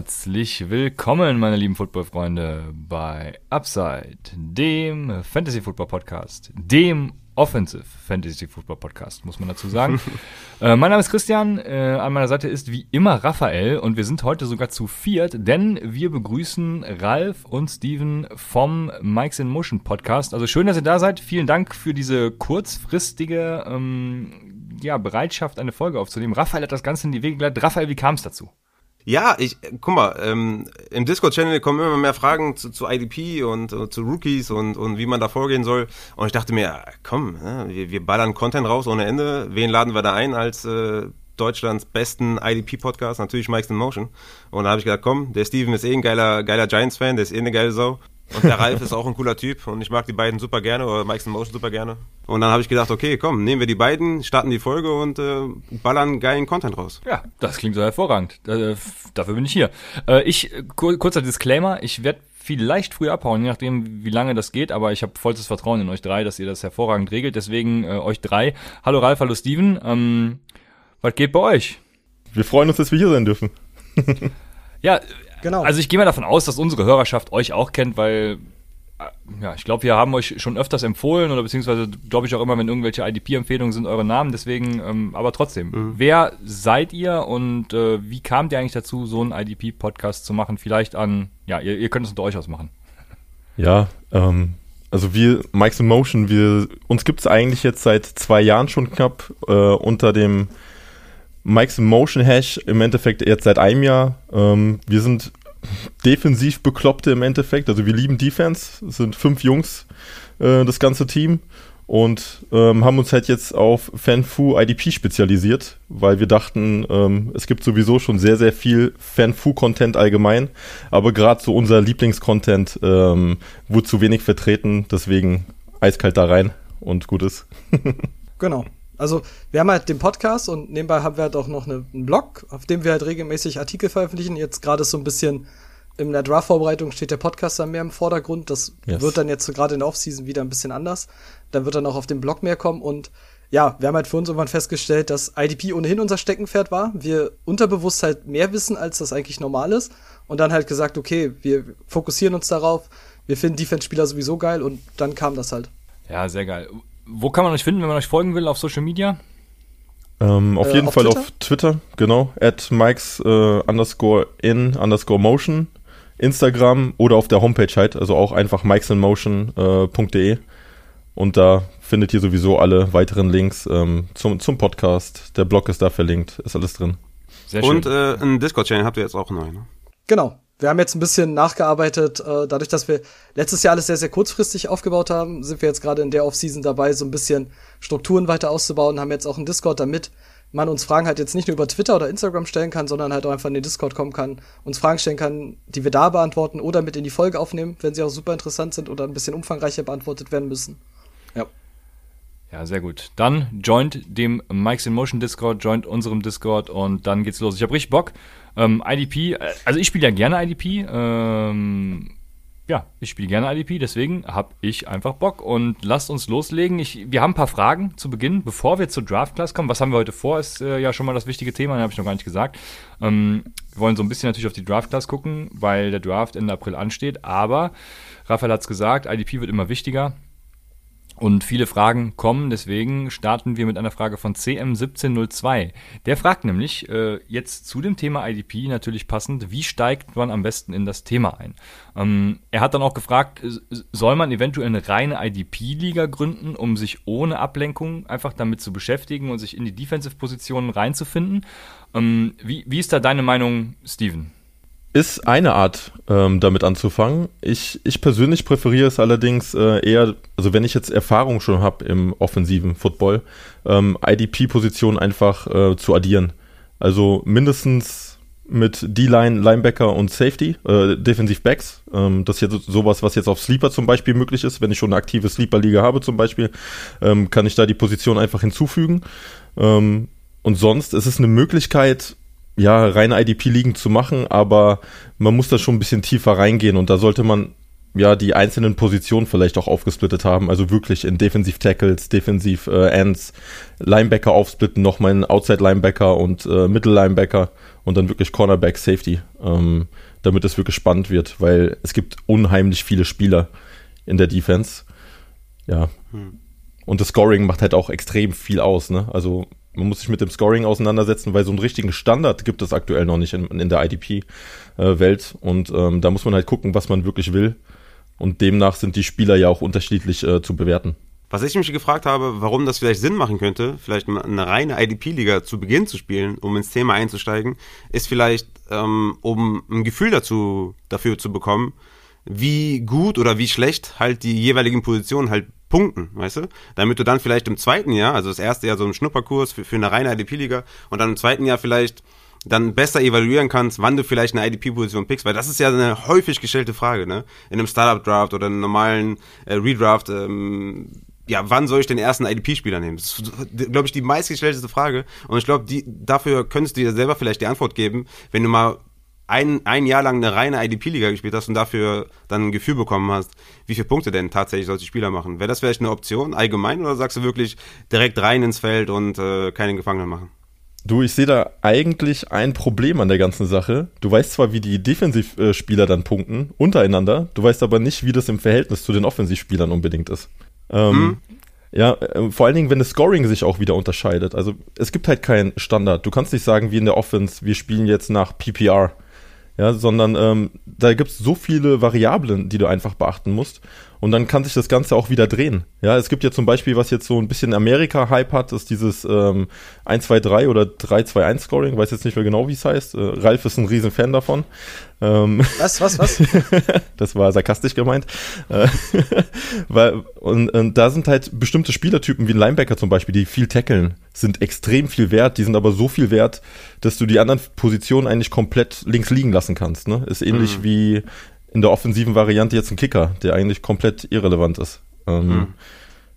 Herzlich willkommen, meine lieben Football-Freunde, bei Upside, dem Fantasy-Football-Podcast, dem Offensive Fantasy Football Podcast, muss man dazu sagen. äh, mein Name ist Christian, äh, an meiner Seite ist wie immer Raphael und wir sind heute sogar zu viert, denn wir begrüßen Ralf und Steven vom Mikes in Motion Podcast. Also schön, dass ihr da seid. Vielen Dank für diese kurzfristige ähm, ja, Bereitschaft, eine Folge aufzunehmen. Raphael hat das Ganze in die Wege geleitet. Raphael, wie kam es dazu? Ja, ich, guck mal, ähm, im Discord-Channel kommen immer mehr Fragen zu, zu IDP und, und zu Rookies und, und wie man da vorgehen soll. Und ich dachte mir, komm, ja, wir, wir ballern Content raus ohne Ende. Wen laden wir da ein als äh, Deutschlands besten IDP-Podcast? Natürlich Mike's in Motion. Und da habe ich gedacht, komm, der Steven ist eh ein geiler, geiler Giants-Fan, der ist eh eine geile Sau. Und der Ralf ist auch ein cooler Typ und ich mag die beiden super gerne oder Mike's in Motion super gerne. Und dann habe ich gedacht, okay, komm, nehmen wir die beiden, starten die Folge und äh, ballern geilen Content raus. Ja, das klingt so hervorragend. Äh, dafür bin ich hier. Äh, ich, kurzer Disclaimer, ich werde vielleicht früher abhauen, je nachdem, wie lange das geht, aber ich habe vollstes Vertrauen in euch drei, dass ihr das hervorragend regelt. Deswegen äh, euch drei. Hallo Ralf, hallo Steven. Ähm, was geht bei euch? Wir freuen uns, dass wir hier sein dürfen. ja, Genau. Also ich gehe mal davon aus, dass unsere Hörerschaft euch auch kennt, weil äh, ja, ich glaube, wir haben euch schon öfters empfohlen oder beziehungsweise glaube ich auch immer, wenn irgendwelche IDP-Empfehlungen sind, eure Namen. Deswegen, ähm, aber trotzdem, mhm. wer seid ihr und äh, wie kamt ihr eigentlich dazu, so einen IDP-Podcast zu machen? Vielleicht an, ja, ihr, ihr könnt es unter euch ausmachen. Ja, ähm, also wir, Mike's in Motion, wir, uns gibt es eigentlich jetzt seit zwei Jahren schon knapp äh, unter dem Mike's Motion Hash im Endeffekt jetzt seit einem Jahr. Ähm, wir sind defensiv Bekloppte im Endeffekt. Also wir lieben Defense. Es sind fünf Jungs, äh, das ganze Team. Und ähm, haben uns halt jetzt auf FanFu IDP spezialisiert, weil wir dachten, ähm, es gibt sowieso schon sehr, sehr viel FanFu-Content allgemein. Aber gerade so unser Lieblingscontent ähm, wurde zu wenig vertreten. Deswegen eiskalt da rein und gut ist. genau. Also wir haben halt den Podcast und nebenbei haben wir halt auch noch eine, einen Blog, auf dem wir halt regelmäßig Artikel veröffentlichen. Jetzt gerade so ein bisschen in der Draft-Vorbereitung steht der Podcast dann mehr im Vordergrund. Das yes. wird dann jetzt so gerade in der Offseason wieder ein bisschen anders. Dann wird dann auch auf dem Blog mehr kommen und ja, wir haben halt für uns irgendwann festgestellt, dass IDP ohnehin unser Steckenpferd war. Wir unterbewusst halt mehr wissen, als das eigentlich normal ist. Und dann halt gesagt, okay, wir fokussieren uns darauf. Wir finden Defense-Spieler sowieso geil und dann kam das halt. Ja, sehr geil. Wo kann man euch finden, wenn man euch folgen will auf Social Media? Ähm, auf äh, jeden auf Fall Twitter? auf Twitter, genau. At Mikes äh, underscore in underscore motion. Instagram oder auf der Homepage halt, also auch einfach mikesinmotion.de. Äh, und da findet ihr sowieso alle weiteren Links ähm, zum, zum Podcast. Der Blog ist da verlinkt, ist alles drin. Sehr schön. Und äh, einen Discord-Channel habt ihr jetzt auch neu, ne? Genau, wir haben jetzt ein bisschen nachgearbeitet. Äh, dadurch, dass wir letztes Jahr alles sehr, sehr kurzfristig aufgebaut haben, sind wir jetzt gerade in der Offseason dabei, so ein bisschen Strukturen weiter auszubauen, haben jetzt auch einen Discord, damit man uns Fragen halt jetzt nicht nur über Twitter oder Instagram stellen kann, sondern halt auch einfach in den Discord kommen kann, uns Fragen stellen kann, die wir da beantworten oder mit in die Folge aufnehmen, wenn sie auch super interessant sind oder ein bisschen umfangreicher beantwortet werden müssen. Ja. Ja, sehr gut. Dann joint dem Mike's in Motion Discord, joint unserem Discord und dann geht's los. Ich habe richtig Bock. Ähm, IDP, äh, also ich spiele ja gerne IDP. Ähm, ja, ich spiele gerne IDP, deswegen habe ich einfach Bock und lasst uns loslegen. Ich, wir haben ein paar Fragen zu Beginn, bevor wir zur Draft Class kommen. Was haben wir heute vor? Ist äh, ja schon mal das wichtige Thema, habe ich noch gar nicht gesagt. Ähm, wir wollen so ein bisschen natürlich auf die Draft Class gucken, weil der Draft Ende April ansteht. Aber Raphael hat es gesagt, IDP wird immer wichtiger. Und viele Fragen kommen, deswegen starten wir mit einer Frage von CM1702. Der fragt nämlich äh, jetzt zu dem Thema IDP natürlich passend, wie steigt man am besten in das Thema ein? Ähm, er hat dann auch gefragt, soll man eventuell eine reine IDP-Liga gründen, um sich ohne Ablenkung einfach damit zu beschäftigen und sich in die Defensive-Positionen reinzufinden? Ähm, wie, wie ist da deine Meinung, Steven? Ist eine Art, ähm, damit anzufangen. Ich, ich persönlich präferiere es allerdings äh, eher, also wenn ich jetzt Erfahrung schon habe im offensiven Football, ähm, IDP-Positionen einfach äh, zu addieren. Also mindestens mit D-Line, Linebacker und Safety, äh, Defensive Backs. Ähm, das ist jetzt sowas, was jetzt auf Sleeper zum Beispiel möglich ist. Wenn ich schon eine aktive Sleeper-Liga habe zum Beispiel, ähm, kann ich da die Position einfach hinzufügen. Ähm, und sonst ist es eine Möglichkeit, ja, reine IDP-Ligen zu machen, aber man muss da schon ein bisschen tiefer reingehen und da sollte man ja die einzelnen Positionen vielleicht auch aufgesplittet haben, also wirklich in Defensiv Tackles, Defensiv äh, Ends, Linebacker aufsplitten, nochmal in Outside Linebacker und äh, Middle Linebacker und dann wirklich Cornerback Safety, ähm, damit es wirklich spannend wird, weil es gibt unheimlich viele Spieler in der Defense. Ja. Hm. Und das Scoring macht halt auch extrem viel aus, ne? Also man muss sich mit dem Scoring auseinandersetzen, weil so einen richtigen Standard gibt es aktuell noch nicht in, in der IDP-Welt. Äh, und ähm, da muss man halt gucken, was man wirklich will. Und demnach sind die Spieler ja auch unterschiedlich äh, zu bewerten. Was ich mich gefragt habe, warum das vielleicht Sinn machen könnte, vielleicht eine reine IDP-Liga zu Beginn zu spielen, um ins Thema einzusteigen, ist vielleicht, ähm, um ein Gefühl dazu, dafür zu bekommen, wie gut oder wie schlecht halt die jeweiligen Positionen halt punkten, weißt du? Damit du dann vielleicht im zweiten Jahr, also das erste Jahr so ein Schnupperkurs für, für eine reine IDP-Liga und dann im zweiten Jahr vielleicht dann besser evaluieren kannst, wann du vielleicht eine IDP-Position pickst, weil das ist ja eine häufig gestellte Frage, ne? In einem Startup-Draft oder einem normalen äh, Redraft, ähm, ja, wann soll ich den ersten IDP-Spieler nehmen? Das ist, glaube ich, die meistgestellteste Frage. Und ich glaube, dafür könntest du dir selber vielleicht die Antwort geben, wenn du mal ein, ein Jahr lang eine reine IDP-Liga gespielt hast und dafür dann ein Gefühl bekommen hast, wie viele Punkte denn tatsächlich solche Spieler machen. Wäre das vielleicht eine Option allgemein oder sagst du wirklich direkt rein ins Feld und äh, keinen Gefangenen machen? Du, ich sehe da eigentlich ein Problem an der ganzen Sache. Du weißt zwar, wie die Defensivspieler dann punkten, untereinander, du weißt aber nicht, wie das im Verhältnis zu den Offensivspielern unbedingt ist. Ähm, hm. Ja, äh, vor allen Dingen, wenn das Scoring sich auch wieder unterscheidet. Also es gibt halt keinen Standard. Du kannst nicht sagen, wie in der Offense, wir spielen jetzt nach PPR ja, sondern ähm, da gibt es so viele Variablen, die du einfach beachten musst. Und dann kann sich das Ganze auch wieder drehen. Ja, es gibt ja zum Beispiel, was jetzt so ein bisschen Amerika-Hype hat, ist dieses ähm, 1-2-3 oder 3-2-1-Scoring, weiß jetzt nicht mehr genau, wie es heißt. Äh, Ralf ist ein riesen Fan davon. Ähm, was, was, was? das war sarkastisch gemeint. Äh, weil, und, und da sind halt bestimmte Spielertypen, wie ein Linebacker zum Beispiel, die viel tackeln, sind extrem viel wert. Die sind aber so viel wert, dass du die anderen Positionen eigentlich komplett links liegen lassen kannst. Ne? Ist ähnlich mhm. wie in der offensiven Variante jetzt ein Kicker, der eigentlich komplett irrelevant ist. Ähm, mhm.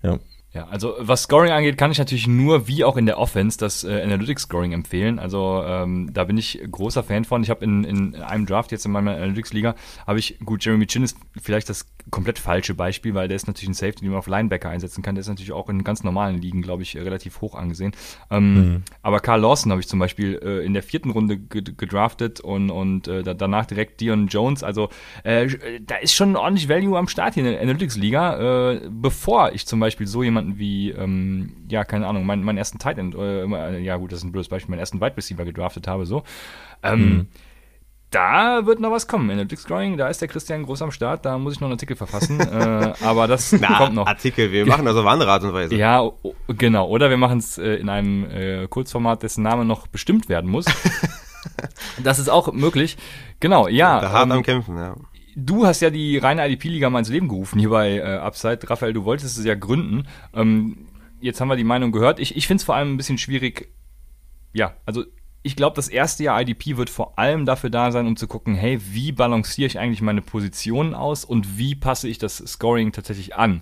Ja. Ja, also was Scoring angeht, kann ich natürlich nur wie auch in der Offense das äh, Analytics Scoring empfehlen. Also ähm, da bin ich großer Fan von. Ich habe in, in einem Draft jetzt in meiner Analytics Liga habe ich gut Jeremy Chin ist vielleicht das komplett falsche Beispiel, weil der ist natürlich ein Safety, den man auf Linebacker einsetzen kann. Der ist natürlich auch in ganz normalen Ligen, glaube ich, relativ hoch angesehen. Ähm, mhm. Aber Carl Lawson habe ich zum Beispiel äh, in der vierten Runde gedraftet und, und äh, danach direkt Dion Jones. Also äh, da ist schon ordentlich Value am Start hier in der Analytics-Liga, äh, bevor ich zum Beispiel so jemanden wie, ähm, ja, keine Ahnung, meinen, meinen ersten Tight End, äh, ja gut, das ist ein blödes Beispiel, meinen ersten Wide Receiver gedraftet habe, so. Ähm, mhm da wird noch was kommen. Analytics Drawing, da ist der Christian groß am Start, da muss ich noch einen Artikel verfassen. äh, aber das Na, kommt noch. Artikel, wir machen das auf andere Art und Weise. Ja, genau. Oder wir machen es äh, in einem äh, Kurzformat, dessen Name noch bestimmt werden muss. das ist auch möglich. Genau, ja. Da hart ähm, am Kämpfen, ja. Du hast ja die reine IDP-Liga mal ins Leben gerufen hier bei äh, Upside. Raphael, du wolltest es ja gründen. Ähm, jetzt haben wir die Meinung gehört. Ich, ich finde es vor allem ein bisschen schwierig. Ja, also ich glaube, das erste Jahr IDP wird vor allem dafür da sein, um zu gucken, hey, wie balanciere ich eigentlich meine Positionen aus und wie passe ich das Scoring tatsächlich an.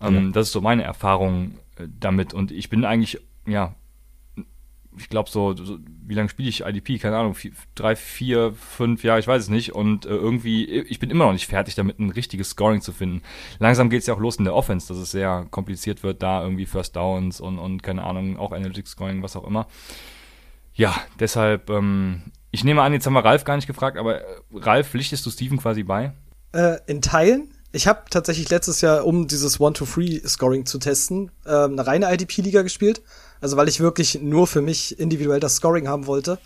Ähm, ja. Das ist so meine Erfahrung äh, damit. Und ich bin eigentlich, ja, ich glaube so, so, wie lange spiele ich IDP? Keine Ahnung, vier, drei, vier, fünf Jahre, ich weiß es nicht. Und äh, irgendwie, ich bin immer noch nicht fertig damit, ein richtiges Scoring zu finden. Langsam geht es ja auch los in der Offense, dass es sehr kompliziert wird, da irgendwie First Downs und, und keine Ahnung, auch Analytics Scoring, was auch immer. Ja, deshalb, ähm, ich nehme an, jetzt haben wir Ralf gar nicht gefragt, aber äh, Ralf, pflichtest du Steven quasi bei? Äh, in Teilen. Ich habe tatsächlich letztes Jahr, um dieses One-to-Free-Scoring zu testen, äh, eine reine IDP-Liga gespielt. Also weil ich wirklich nur für mich individuell das Scoring haben wollte.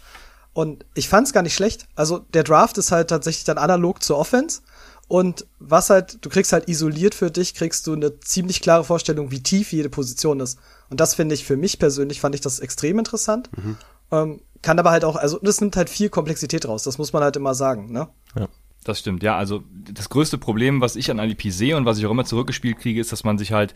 Und ich fand es gar nicht schlecht. Also der Draft ist halt tatsächlich dann analog zur Offense. Und was halt, du kriegst halt isoliert für dich, kriegst du eine ziemlich klare Vorstellung, wie tief jede Position ist. Und das finde ich für mich persönlich, fand ich das extrem interessant. Mhm. Ähm, kann aber halt auch, also das nimmt halt viel Komplexität raus, das muss man halt immer sagen, ne? Ja. Das stimmt, ja. Also das größte Problem, was ich an IDP sehe und was ich auch immer zurückgespielt kriege, ist, dass man sich halt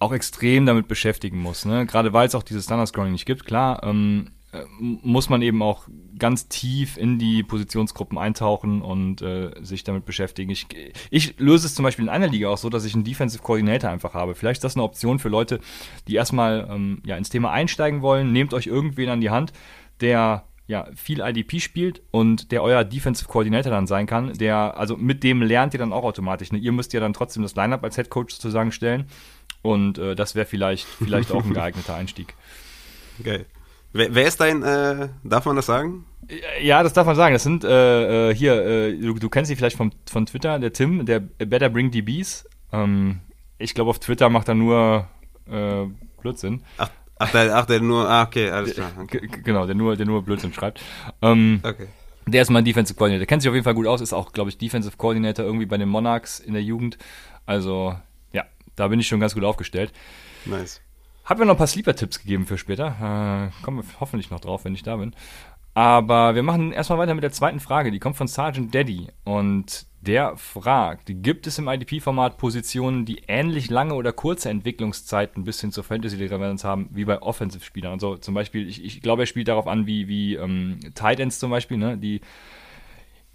auch extrem damit beschäftigen muss. Ne? Gerade weil es auch dieses Standard-Scrolling nicht gibt, klar, ähm, äh, muss man eben auch ganz tief in die Positionsgruppen eintauchen und äh, sich damit beschäftigen. Ich, ich löse es zum Beispiel in einer Liga auch so, dass ich einen Defensive Coordinator einfach habe. Vielleicht ist das eine Option für Leute, die erstmal ähm, ja, ins Thema einsteigen wollen. Nehmt euch irgendwen an die Hand, der ja, viel IDP spielt und der euer Defensive Coordinator dann sein kann, der, also mit dem lernt ihr dann auch automatisch. Ne? Ihr müsst ja dann trotzdem das Lineup als Head Coach sozusagen stellen. Und äh, das wäre vielleicht, vielleicht auch ein geeigneter Einstieg. Geil. Wer, wer ist dein, äh, darf man das sagen? Ja, das darf man sagen. Das sind äh, äh, hier, äh, du, du kennst sie vielleicht vom, von Twitter, der Tim, der Better Bring DBs. Ähm, ich glaube, auf Twitter macht er nur äh, Blödsinn. Ach, ach, der, ach, der nur, ah, okay, alles klar. Okay. Genau, der nur, der nur Blödsinn schreibt. Ähm, okay. Der ist mein Defensive Coordinator. Der kennt sich auf jeden Fall gut aus, ist auch, glaube ich, Defensive Coordinator irgendwie bei den Monarchs in der Jugend. Also, da bin ich schon ganz gut aufgestellt. Nice. Hab mir noch ein paar Sleeper-Tipps gegeben für später. Äh, kommen wir hoffentlich noch drauf, wenn ich da bin. Aber wir machen erstmal weiter mit der zweiten Frage. Die kommt von Sergeant Daddy. Und der fragt, gibt es im IDP-Format Positionen, die ähnlich lange oder kurze Entwicklungszeiten bis hin zur Fantasy-Relevanz haben, wie bei Offensive-Spielern? Also zum Beispiel, ich, ich glaube, er spielt darauf an, wie, wie ähm, Tight Ends zum Beispiel, ne? die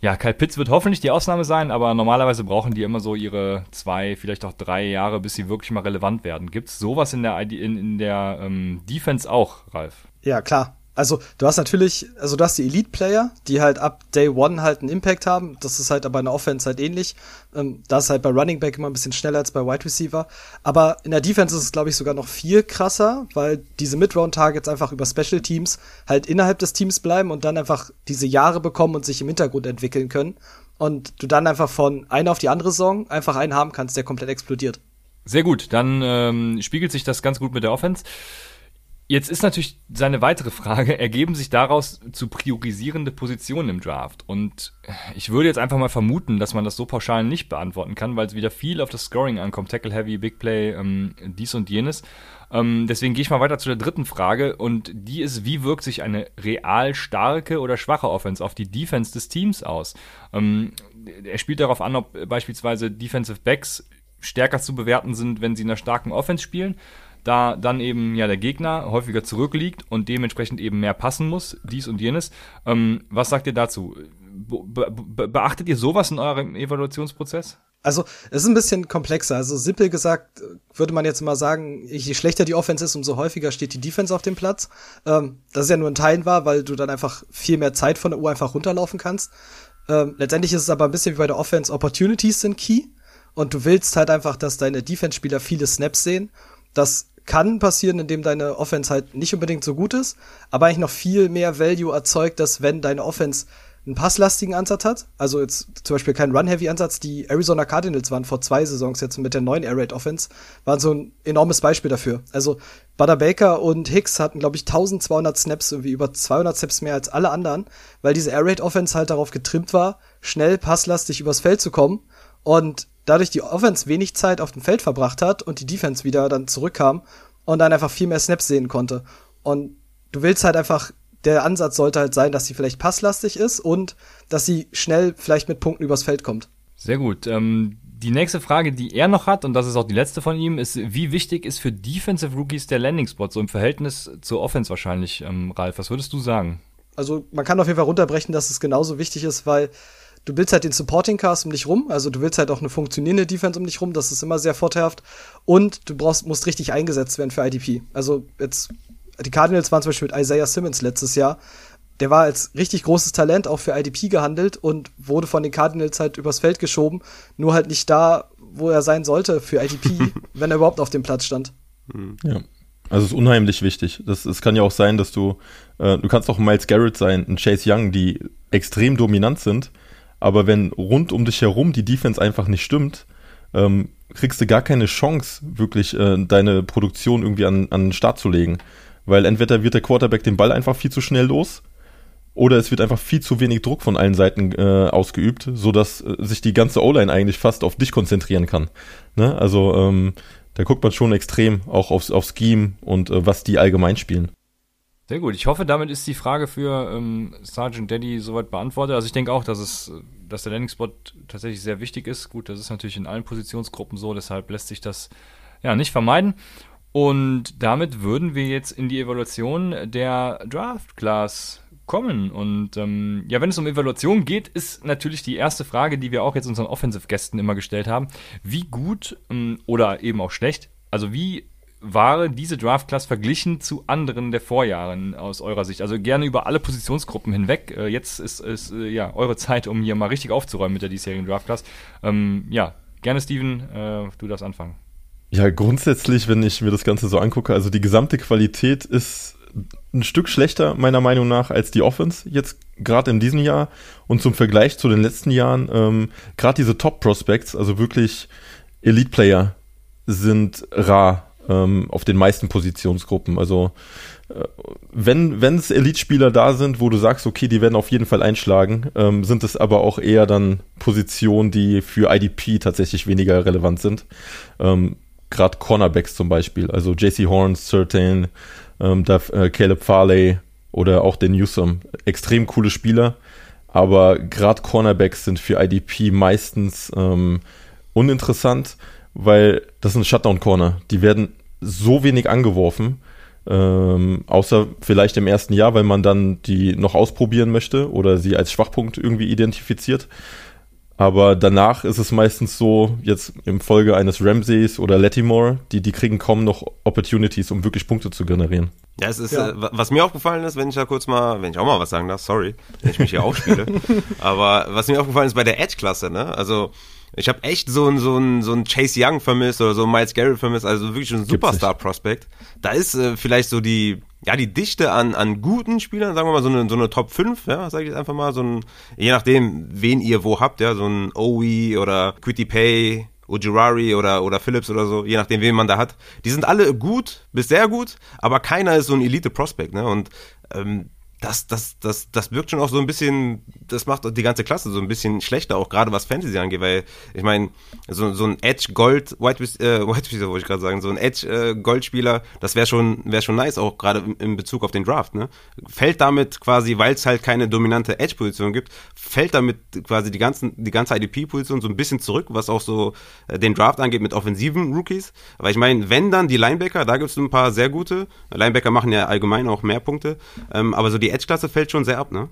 ja, Kyle Pitts wird hoffentlich die Ausnahme sein, aber normalerweise brauchen die immer so ihre zwei, vielleicht auch drei Jahre, bis sie wirklich mal relevant werden. Gibt es sowas in der, in, in der ähm, Defense auch, Ralf? Ja, klar. Also du hast natürlich, also du hast die Elite-Player, die halt ab Day One halt einen Impact haben. Das ist halt aber in der Offense halt ähnlich. Ähm, da ist halt bei Running Back immer ein bisschen schneller als bei Wide Receiver. Aber in der Defense ist es, glaube ich, sogar noch viel krasser, weil diese Mid-Round-Targets einfach über Special Teams halt innerhalb des Teams bleiben und dann einfach diese Jahre bekommen und sich im Hintergrund entwickeln können. Und du dann einfach von einer auf die andere Saison einfach einen haben kannst, der komplett explodiert. Sehr gut, dann ähm, spiegelt sich das ganz gut mit der Offense. Jetzt ist natürlich seine weitere Frage, ergeben sich daraus zu priorisierende Positionen im Draft? Und ich würde jetzt einfach mal vermuten, dass man das so pauschal nicht beantworten kann, weil es wieder viel auf das Scoring ankommt, Tackle Heavy, Big Play, ähm, dies und jenes. Ähm, deswegen gehe ich mal weiter zu der dritten Frage und die ist, wie wirkt sich eine real starke oder schwache Offense auf die Defense des Teams aus? Ähm, er spielt darauf an, ob beispielsweise Defensive Backs stärker zu bewerten sind, wenn sie in einer starken Offense spielen da dann eben ja der Gegner häufiger zurückliegt und dementsprechend eben mehr passen muss, dies und jenes. Ähm, was sagt ihr dazu? Be be beachtet ihr sowas in eurem Evaluationsprozess? Also, es ist ein bisschen komplexer. Also, simpel gesagt, würde man jetzt mal sagen, je schlechter die Offense ist, umso häufiger steht die Defense auf dem Platz. Ähm, das ist ja nur ein Teilen war, weil du dann einfach viel mehr Zeit von der Uhr einfach runterlaufen kannst. Ähm, letztendlich ist es aber ein bisschen wie bei der Offense, Opportunities sind key. Und du willst halt einfach, dass deine Defense-Spieler viele Snaps sehen. Das kann passieren, indem deine Offense halt nicht unbedingt so gut ist, aber eigentlich noch viel mehr Value erzeugt, dass wenn deine Offense einen passlastigen Ansatz hat, also jetzt zum Beispiel keinen Run-Heavy-Ansatz, die Arizona Cardinals waren vor zwei Saisons jetzt mit der neuen Air Raid Offense, waren so ein enormes Beispiel dafür. Also Butter Baker und Hicks hatten, glaube ich, 1200 Snaps, irgendwie über 200 Snaps mehr als alle anderen, weil diese Air Raid Offense halt darauf getrimmt war, schnell passlastig übers Feld zu kommen und dadurch die Offense wenig Zeit auf dem Feld verbracht hat und die Defense wieder dann zurückkam und dann einfach viel mehr Snaps sehen konnte. Und du willst halt einfach, der Ansatz sollte halt sein, dass sie vielleicht passlastig ist und dass sie schnell vielleicht mit Punkten übers Feld kommt. Sehr gut. Ähm, die nächste Frage, die er noch hat, und das ist auch die letzte von ihm, ist, wie wichtig ist für Defensive Rookies der Landing Spot, so im Verhältnis zur Offense wahrscheinlich, ähm, Ralf? Was würdest du sagen? Also man kann auf jeden Fall runterbrechen, dass es genauso wichtig ist, weil du willst halt den Supporting Cast um dich rum, also du willst halt auch eine funktionierende Defense um dich rum, das ist immer sehr vorteilhaft. Und du brauchst, musst richtig eingesetzt werden für IDP. Also jetzt, die Cardinals waren zum Beispiel mit Isaiah Simmons letztes Jahr. Der war als richtig großes Talent auch für IDP gehandelt und wurde von den Cardinals halt übers Feld geschoben, nur halt nicht da, wo er sein sollte für IDP, wenn er überhaupt auf dem Platz stand. Ja. Also es ist unheimlich wichtig. Das, es kann ja auch sein, dass du, äh, du kannst auch Miles Garrett sein, ein Chase Young, die extrem dominant sind, aber wenn rund um dich herum die Defense einfach nicht stimmt, ähm, kriegst du gar keine Chance, wirklich äh, deine Produktion irgendwie an, an den Start zu legen. Weil entweder wird der Quarterback den Ball einfach viel zu schnell los, oder es wird einfach viel zu wenig Druck von allen Seiten äh, ausgeübt, sodass äh, sich die ganze O-Line eigentlich fast auf dich konzentrieren kann. Ne? Also ähm, da guckt man schon extrem auch aufs, aufs Scheme und äh, was die allgemein spielen. Sehr gut. Ich hoffe, damit ist die Frage für ähm, Sergeant Daddy soweit beantwortet. Also ich denke auch, dass es, dass der Landing-Spot tatsächlich sehr wichtig ist. Gut, das ist natürlich in allen Positionsgruppen so, deshalb lässt sich das ja nicht vermeiden. Und damit würden wir jetzt in die Evaluation der Draft Class kommen. Und ähm, ja, wenn es um Evaluation geht, ist natürlich die erste Frage, die wir auch jetzt unseren Offensive-Gästen immer gestellt haben. Wie gut ähm, oder eben auch schlecht, also wie war diese Draft-Class verglichen zu anderen der Vorjahren aus eurer Sicht? Also gerne über alle Positionsgruppen hinweg. Äh, jetzt ist, ist äh, ja eure Zeit, um hier mal richtig aufzuräumen mit der diesjährigen Draft-Class. Ähm, ja, gerne Steven, äh, du darfst anfangen. Ja, grundsätzlich, wenn ich mir das Ganze so angucke, also die gesamte Qualität ist ein Stück schlechter, meiner Meinung nach, als die Offense jetzt gerade in diesem Jahr. Und zum Vergleich zu den letzten Jahren, ähm, gerade diese Top-Prospects, also wirklich Elite-Player, sind rar ähm, auf den meisten Positionsgruppen. Also äh, wenn es Elite-Spieler da sind, wo du sagst, okay, die werden auf jeden Fall einschlagen, ähm, sind es aber auch eher dann Positionen, die für IDP tatsächlich weniger relevant sind. Ähm, Gerade Cornerbacks zum Beispiel, also JC Horns, Certain, ähm, da, äh, Caleb Farley oder auch den Newsom. Extrem coole Spieler, aber gerade Cornerbacks sind für IDP meistens ähm, uninteressant, weil das sind Shutdown-Corner. Die werden so wenig angeworfen, ähm, außer vielleicht im ersten Jahr, weil man dann die noch ausprobieren möchte oder sie als Schwachpunkt irgendwie identifiziert. Aber danach ist es meistens so, jetzt im Folge eines Ramsays oder Latimore, die, die kriegen kaum noch Opportunities, um wirklich Punkte zu generieren. Ja, es ist, ja. Äh, was mir aufgefallen ist, wenn ich da kurz mal, wenn ich auch mal was sagen darf, sorry, wenn ich mich hier aufspiele. aber was mir aufgefallen ist bei der Edge-Klasse, ne? Also, ich habe echt so ein so ein so ein Chase Young vermisst oder so ein Miles Garrett vermisst, also wirklich ein Superstar Prospect. Da ist äh, vielleicht so die ja, die Dichte an, an guten Spielern, sagen wir mal, so eine, so eine Top 5, ja, sage ich jetzt einfach mal, so ein, je nachdem, wen ihr wo habt, ja, so ein Owie oder Quitty Pay, Ojirari oder, oder Phillips oder so, je nachdem, wen man da hat. Die sind alle gut, bis sehr gut, aber keiner ist so ein Elite-Prospect, ne, und ähm, das, das, das, das wirkt schon auch so ein bisschen, das macht die ganze Klasse so ein bisschen schlechter, auch gerade was Fantasy angeht, weil ich meine, so, so ein Edge Gold, White, äh, White Receiver wollte ich gerade sagen, so ein Edge äh, Goldspieler, das wäre schon, wäre schon nice, auch gerade in Bezug auf den Draft, ne? Fällt damit quasi, weil es halt keine dominante Edge-Position gibt, fällt damit quasi die ganzen, die ganze IDP-Position so ein bisschen zurück, was auch so äh, den Draft angeht mit offensiven Rookies. Aber ich meine, wenn dann die Linebacker, da gibt es ein paar sehr gute. Linebacker machen ja allgemein auch mehr Punkte, ähm, aber so die Edge-Klasse fällt schon sehr ab, ne?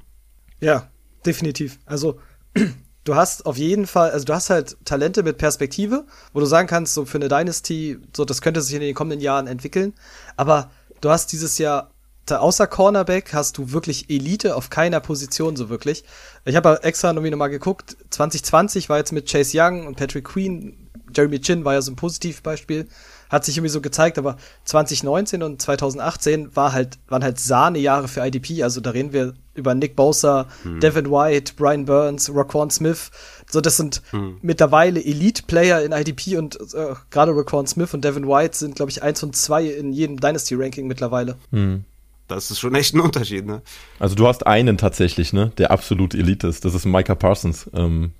Ja, definitiv. Also du hast auf jeden Fall, also du hast halt Talente mit Perspektive, wo du sagen kannst, so für eine Dynasty, so das könnte sich in den kommenden Jahren entwickeln. Aber du hast dieses Jahr außer Cornerback hast du wirklich Elite auf keiner Position so wirklich. Ich habe extra irgendwie nochmal geguckt. 2020 war jetzt mit Chase Young und Patrick Queen, Jeremy Chin war ja so ein Positivbeispiel hat sich irgendwie so gezeigt, aber 2019 und 2018 war halt, waren halt Sahnejahre für IDP. Also da reden wir über Nick Bosa, hm. Devin White, Brian Burns, Raquan Smith. So, das sind hm. mittlerweile Elite-Player in IDP und äh, gerade Raquan Smith und Devin White sind, glaube ich, eins und zwei in jedem Dynasty-Ranking mittlerweile. Hm. Das ist schon echt ein Unterschied, ne? Also du hast einen tatsächlich, ne, der absolut Elite ist. Das ist Micah Parsons. Ähm,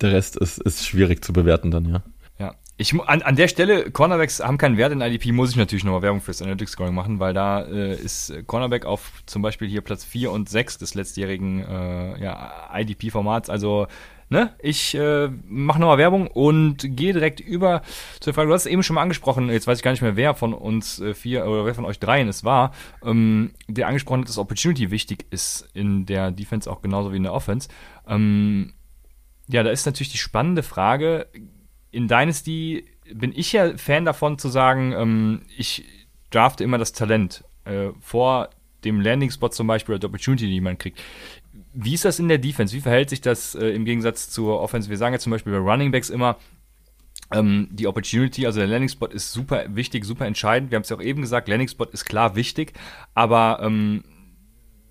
der Rest ist, ist schwierig zu bewerten dann, ja. Ich, an, an der Stelle, Cornerbacks haben keinen Wert in IDP, muss ich natürlich nochmal Werbung fürs Analytics Scoring machen, weil da äh, ist Cornerback auf zum Beispiel hier Platz 4 und 6 des letztjährigen äh, ja, IDP-Formats. Also, ne, ich äh, mache nochmal Werbung und gehe direkt über zur Frage, du hast es eben schon mal angesprochen, jetzt weiß ich gar nicht mehr, wer von uns äh, vier oder wer von euch dreien es war, ähm, der angesprochen hat, dass Opportunity wichtig ist in der Defense auch genauso wie in der Offense. Ähm, ja, da ist natürlich die spannende Frage, in Dynasty bin ich ja Fan davon zu sagen, ähm, ich drafte immer das Talent äh, vor dem Landing-Spot zum Beispiel oder der Opportunity, die man kriegt. Wie ist das in der Defense? Wie verhält sich das äh, im Gegensatz zur Offense? Wir sagen ja zum Beispiel bei Running Backs immer, ähm, die Opportunity, also der Landing-Spot ist super wichtig, super entscheidend. Wir haben es ja auch eben gesagt, Landing-Spot ist klar wichtig, aber ähm,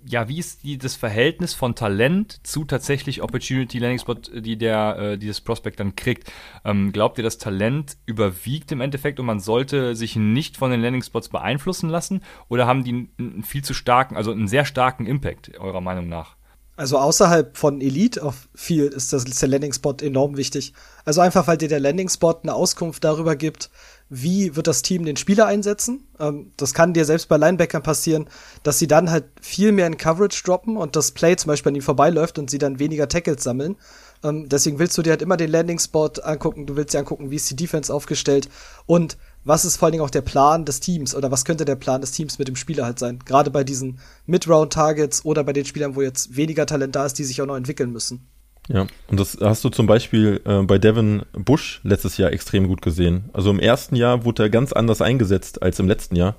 ja, wie ist die, das Verhältnis von Talent zu tatsächlich Opportunity Landing Spot, die der, äh, dieses Prospect dann kriegt? Ähm, glaubt ihr, das Talent überwiegt im Endeffekt und man sollte sich nicht von den Landing Spots beeinflussen lassen? Oder haben die einen viel zu starken, also einen sehr starken Impact, eurer Meinung nach? Also außerhalb von Elite auf viel ist, das, ist der Landing Spot enorm wichtig. Also einfach, weil dir der Landing Spot eine Auskunft darüber gibt, wie wird das Team den Spieler einsetzen. Ähm, das kann dir selbst bei Linebackern passieren, dass sie dann halt viel mehr in Coverage droppen und das Play zum Beispiel an ihnen vorbeiläuft und sie dann weniger Tackles sammeln. Ähm, deswegen willst du dir halt immer den Landing-Spot angucken, du willst dir angucken, wie ist die Defense aufgestellt und was ist vor allen Dingen auch der Plan des Teams oder was könnte der Plan des Teams mit dem Spieler halt sein. Gerade bei diesen Mid-Round-Targets oder bei den Spielern, wo jetzt weniger Talent da ist, die sich auch noch entwickeln müssen. Ja, und das hast du zum Beispiel äh, bei Devin Bush letztes Jahr extrem gut gesehen. Also im ersten Jahr wurde er ganz anders eingesetzt als im letzten Jahr.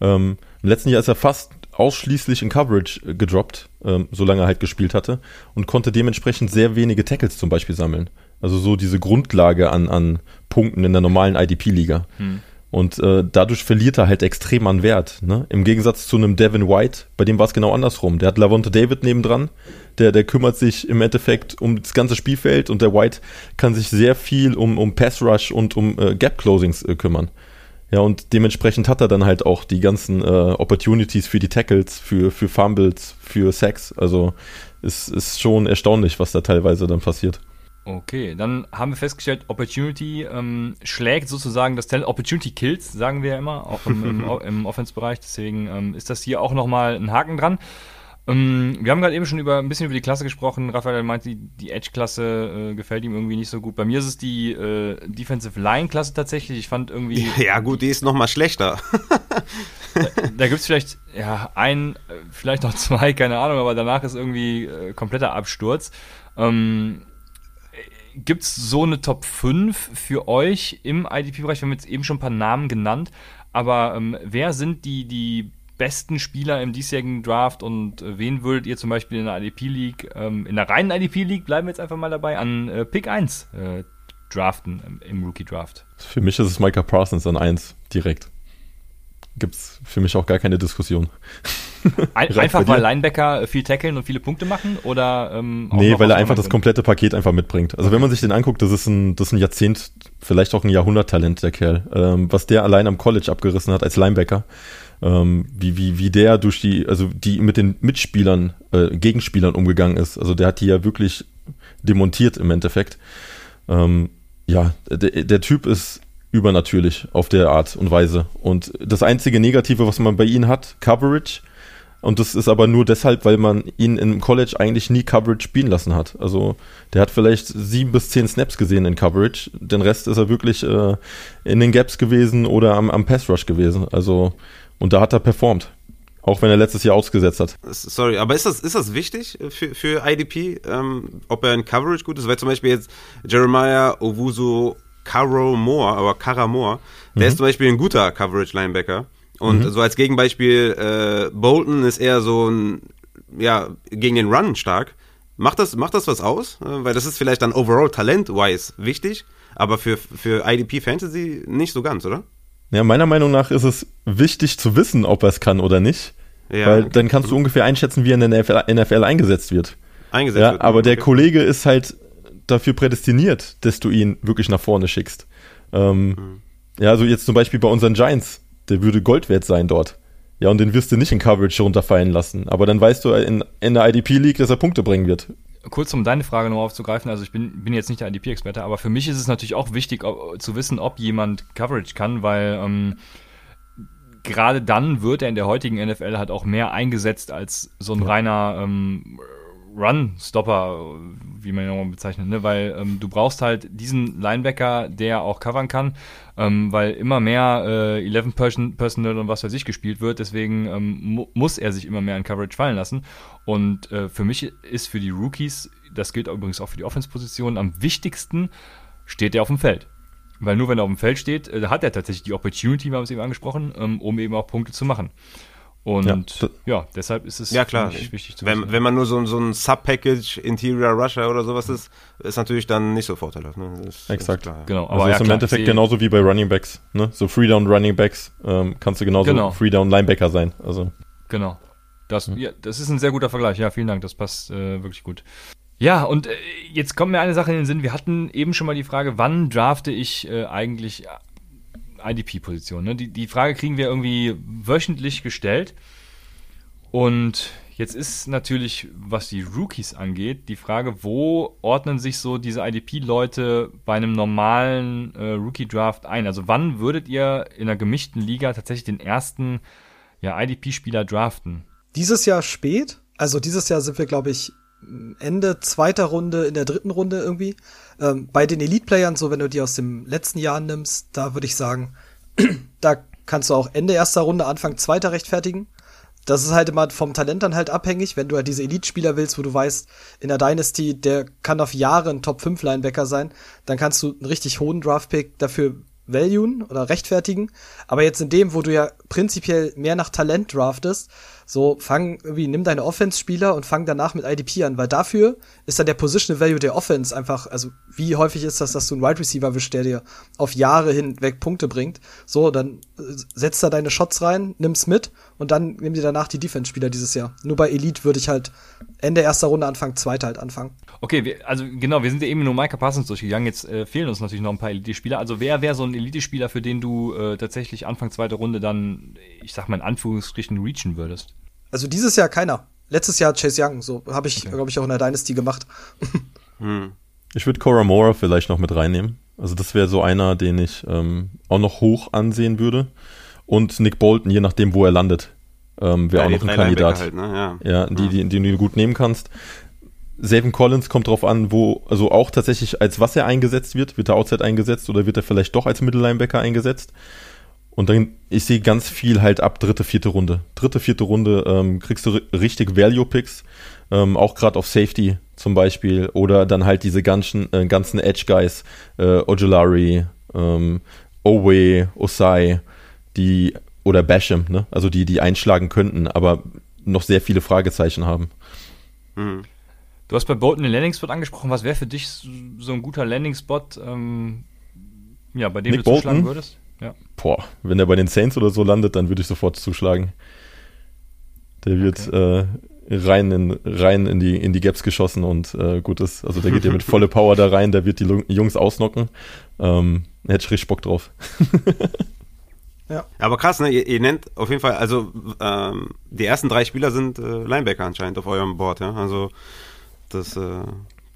Ähm, Im letzten Jahr ist er fast ausschließlich in Coverage äh, gedroppt, ähm, solange er halt gespielt hatte und konnte dementsprechend sehr wenige Tackles zum Beispiel sammeln. Also so diese Grundlage an, an Punkten in der normalen IDP-Liga. Hm. Und äh, dadurch verliert er halt extrem an Wert. Ne? Im Gegensatz zu einem Devin White, bei dem war es genau andersrum. Der hat Lavonte David nebendran, der, der kümmert sich im Endeffekt um das ganze Spielfeld und der White kann sich sehr viel um, um Pass Rush und um äh, Gap Closings äh, kümmern. Ja, und dementsprechend hat er dann halt auch die ganzen äh, Opportunities für die Tackles, für, für Fumbles, für Sacks. Also es ist schon erstaunlich, was da teilweise dann passiert. Okay, dann haben wir festgestellt, Opportunity ähm, schlägt sozusagen das Talent. Opportunity kills, sagen wir ja immer, auch im, im, im Offense-Bereich. Deswegen ähm, ist das hier auch nochmal ein Haken dran. Ähm, wir haben gerade eben schon über ein bisschen über die Klasse gesprochen. Raphael meinte, die, die Edge-Klasse äh, gefällt ihm irgendwie nicht so gut. Bei mir ist es die äh, Defensive Line-Klasse tatsächlich. Ich fand irgendwie. Ja, gut, die ist nochmal schlechter. da da gibt es vielleicht ja ein, äh, vielleicht noch zwei, keine Ahnung, aber danach ist irgendwie äh, kompletter Absturz. Ähm, Gibt es so eine Top 5 für euch im IDP-Bereich? Wir haben jetzt eben schon ein paar Namen genannt, aber ähm, wer sind die, die besten Spieler im diesjährigen Draft und äh, wen würdet ihr zum Beispiel in der IDP-League, ähm, in der reinen IDP-League, bleiben wir jetzt einfach mal dabei, an äh, Pick 1 äh, draften im, im Rookie-Draft? Für mich ist es Micah Parsons an 1 direkt. Gibt es für mich auch gar keine Diskussion. Ein, einfach weil Linebacker viel tackeln und viele Punkte machen? Oder, ähm, nee, weil er einfach das komplette Paket einfach mitbringt. Also okay. wenn man sich den anguckt, das ist ein, das ist ein Jahrzehnt, vielleicht auch ein Jahrhunderttalent, der Kerl. Ähm, was der allein am College abgerissen hat als Linebacker. Ähm, wie, wie, wie der durch die, also die mit den Mitspielern, äh, Gegenspielern umgegangen ist. Also der hat die ja wirklich demontiert im Endeffekt. Ähm, ja, der, der Typ ist übernatürlich auf der Art und Weise. Und das einzige Negative, was man bei ihm hat, Coverage, und das ist aber nur deshalb, weil man ihn im College eigentlich nie Coverage spielen lassen hat. Also der hat vielleicht sieben bis zehn Snaps gesehen in Coverage. Den Rest ist er wirklich äh, in den Gaps gewesen oder am, am Pass Rush gewesen. Also und da hat er performt. Auch wenn er letztes Jahr ausgesetzt hat. Sorry, aber ist das, ist das wichtig für, für IDP, ähm, ob er in Coverage gut ist? Weil zum Beispiel jetzt Jeremiah Owusu Caro Moore, aber Cara Moore, der mhm. ist zum Beispiel ein guter Coverage-Linebacker. Und mhm. so als Gegenbeispiel, äh, Bolton ist eher so ein, ja, gegen den Run stark. Macht das, macht das was aus? Äh, weil das ist vielleicht dann overall talent-wise wichtig, aber für, für IDP Fantasy nicht so ganz, oder? Ja, meiner Meinung nach ist es wichtig zu wissen, ob er es kann oder nicht. Ja, weil dann kannst du ungefähr einschätzen, wie er in der NFL, NFL eingesetzt wird. Eingesetzt ja, wird. Aber okay. der Kollege ist halt dafür prädestiniert, dass du ihn wirklich nach vorne schickst. Ähm, mhm. Ja, also jetzt zum Beispiel bei unseren Giants der würde Gold wert sein dort. Ja, und den wirst du nicht in Coverage runterfallen lassen. Aber dann weißt du in, in der IDP League, dass er Punkte bringen wird. Kurz um deine Frage noch aufzugreifen, also ich bin, bin jetzt nicht der IDP-Experte, aber für mich ist es natürlich auch wichtig ob, zu wissen, ob jemand Coverage kann, weil ähm, gerade dann wird er in der heutigen NFL halt auch mehr eingesetzt als so ein ja. reiner ähm, Run-Stopper, wie man ihn nochmal bezeichnet, ne? weil ähm, du brauchst halt diesen Linebacker, der auch covern kann, ähm, weil immer mehr äh, 11 Person Personal und was weiß ich gespielt wird, deswegen ähm, mu muss er sich immer mehr in Coverage fallen lassen. Und äh, für mich ist für die Rookies, das gilt übrigens auch für die Offense-Position, am wichtigsten steht er auf dem Feld. Weil nur wenn er auf dem Feld steht, äh, hat er tatsächlich die Opportunity, wir haben es eben angesprochen, ähm, um eben auch Punkte zu machen. Und ja, ja, deshalb ist es ja, klar. wichtig zu wissen. Wenn, wenn man nur so, so ein Sub-Package Interior Rusher oder sowas ist, ist natürlich dann nicht so vorteilhaft. Ne? Das, Exakt. Das genau. Aber also ja, ist im klar, Endeffekt genauso wie bei Running Backs. Ne? So Free-Down Running Backs ähm, kannst du genauso genau. Free-Down Linebacker sein. Also. Genau. Das, mhm. ja, das ist ein sehr guter Vergleich. Ja, vielen Dank. Das passt äh, wirklich gut. Ja, und äh, jetzt kommt mir eine Sache in den Sinn. Wir hatten eben schon mal die Frage, wann drafte ich äh, eigentlich IDP-Position. Ne? Die, die Frage kriegen wir irgendwie wöchentlich gestellt. Und jetzt ist natürlich, was die Rookies angeht, die Frage, wo ordnen sich so diese IDP-Leute bei einem normalen äh, Rookie-Draft ein? Also wann würdet ihr in einer gemischten Liga tatsächlich den ersten ja, IDP-Spieler draften? Dieses Jahr spät. Also dieses Jahr sind wir, glaube ich, Ende zweiter Runde, in der dritten Runde irgendwie. Ähm, bei den Elite-Playern, so wenn du die aus dem letzten Jahr nimmst, da würde ich sagen, da kannst du auch Ende erster Runde, Anfang zweiter rechtfertigen. das ist halt immer vom Talent dann halt abhängig, wenn du halt diese Elite-Spieler willst, wo du weißt, in der Dynasty, der kann auf Jahre ein Top-5-Linebacker sein, dann kannst du einen richtig hohen Draft-Pick dafür valuen oder rechtfertigen. Aber jetzt in dem, wo du ja prinzipiell mehr nach Talent draftest, so fang irgendwie, nimm deine Offense-Spieler und fang danach mit IDP an, weil dafür ist dann der Positional Value der Offense einfach, also wie häufig ist das, dass du einen Wide Receiver wischst, der dir auf Jahre hinweg Punkte bringt. So, dann äh, setz da deine Shots rein, nimm's mit und dann nimm dir danach die Defense-Spieler dieses Jahr. Nur bei Elite würde ich halt Ende erster Runde anfangen, zweite halt anfangen. Okay, wir, also genau, wir sind ja eben nur Micah Parsons durchgegangen. Jetzt äh, fehlen uns natürlich noch ein paar Elite-Spieler. Also wer wäre so ein Elite-Spieler, für den du äh, tatsächlich Anfang zweite Runde dann, ich sag mal in Anführungsstrichen, reachen würdest? Also dieses Jahr keiner. Letztes Jahr Chase Young, so habe ich, okay. glaube ich, auch in der Dynasty gemacht. hm. Ich würde Cora Mora vielleicht noch mit reinnehmen. Also das wäre so einer, den ich ähm, auch noch hoch ansehen würde. Und Nick Bolton, je nachdem, wo er landet, ähm, wäre ja, auch noch ein Kandidat. Halt, ne? ja. ja, die, die, die du gut nehmen kannst. Savin Collins kommt drauf an, wo, also auch tatsächlich als was er eingesetzt wird. Wird er Outside eingesetzt oder wird er vielleicht doch als Mittellinebacker eingesetzt? Und dann, ich sehe ganz viel halt ab dritte, vierte Runde. Dritte, vierte Runde ähm, kriegst du richtig Value-Picks, ähm, auch gerade auf Safety zum Beispiel. Oder dann halt diese ganzen, äh, ganzen Edge-Guys, äh, Ojulari, ähm, Owe, Osai, die, oder Basham, ne? Also die, die einschlagen könnten, aber noch sehr viele Fragezeichen haben. Mhm. Du hast bei Bolton den Landing-Spot angesprochen. Was wäre für dich so ein guter Landing-Spot, ähm, ja, bei dem Nick du Bolton? zuschlagen würdest? Ja. Boah, wenn er bei den Saints oder so landet, dann würde ich sofort zuschlagen. Der wird okay. äh, rein, in, rein in, die, in die Gaps geschossen und äh, gut ist. Also der geht ja mit volle Power da rein, der wird die Jungs ausnocken. Ähm, hätte ich richtig Bock drauf. ja. Aber krass, ne? Ihr, ihr, nennt auf jeden Fall, also ähm, die ersten drei Spieler sind äh, Linebacker anscheinend auf eurem Board, ja. Also das äh,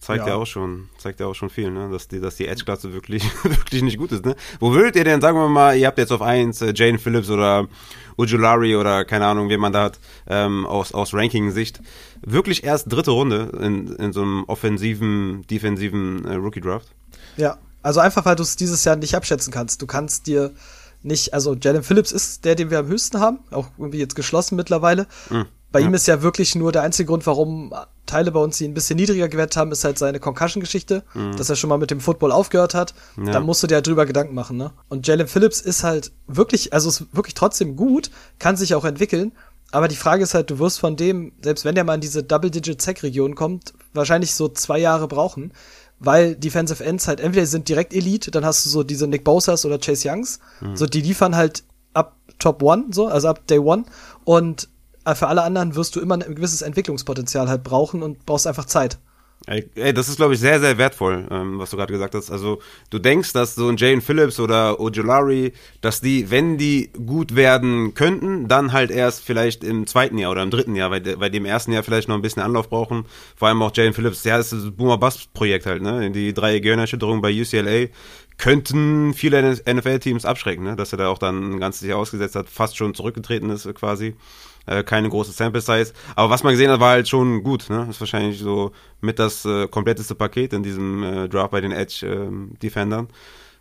zeigt ja. ja. auch schon, zeigt ja auch schon viel, ne? dass die, dass die Edge-Klasse wirklich, wirklich nicht gut ist. Ne? Wo würdet ihr denn, sagen wir mal, ihr habt jetzt auf 1 äh, Jane Phillips oder Ujulari oder keine Ahnung, wen man da hat, ähm, aus, aus Ranking-Sicht, wirklich erst dritte Runde in, in so einem offensiven, defensiven äh, Rookie-Draft? Ja, also einfach, weil du es dieses Jahr nicht abschätzen kannst. Du kannst dir nicht, also Jalen Phillips ist der, den wir am höchsten haben, auch irgendwie jetzt geschlossen mittlerweile. Mhm. Bei ja. ihm ist ja wirklich nur der einzige Grund, warum Teile bei uns ihn ein bisschen niedriger gewährt haben, ist halt seine Concussion-Geschichte, mhm. dass er schon mal mit dem Football aufgehört hat. Ja. Dann musst du dir halt drüber Gedanken machen, ne? Und Jalen Phillips ist halt wirklich, also ist wirklich trotzdem gut, kann sich auch entwickeln. Aber die Frage ist halt, du wirst von dem, selbst wenn der mal in diese Double-Digit-Sack-Region kommt, wahrscheinlich so zwei Jahre brauchen, weil Defensive Ends halt entweder sind direkt Elite, dann hast du so diese Nick Bosas oder Chase Youngs, mhm. so die liefern halt ab Top One, so, also ab Day One. Und für alle anderen wirst du immer ein gewisses Entwicklungspotenzial halt brauchen und brauchst einfach Zeit. Ey, das ist, glaube ich, sehr, sehr wertvoll, ähm, was du gerade gesagt hast. Also, du denkst, dass so ein Jane Phillips oder Ojolari, dass die, wenn die gut werden könnten, dann halt erst vielleicht im zweiten Jahr oder im dritten Jahr, weil bei dem ersten Jahr vielleicht noch ein bisschen Anlauf brauchen. Vor allem auch Jane Phillips, ja, das ist das Boomer-Bust-Projekt halt, ne? Die drei Gehirnerschütterungen bei UCLA könnten viele NFL-Teams abschrecken, ne? Dass er da auch dann ein ganzes Jahr ausgesetzt hat, fast schon zurückgetreten ist quasi äh, keine große Sample Size. Aber was man gesehen hat, war halt schon gut. Ne? ist wahrscheinlich so mit das äh, kompletteste Paket in diesem äh, Draft bei den Edge äh, Defendern.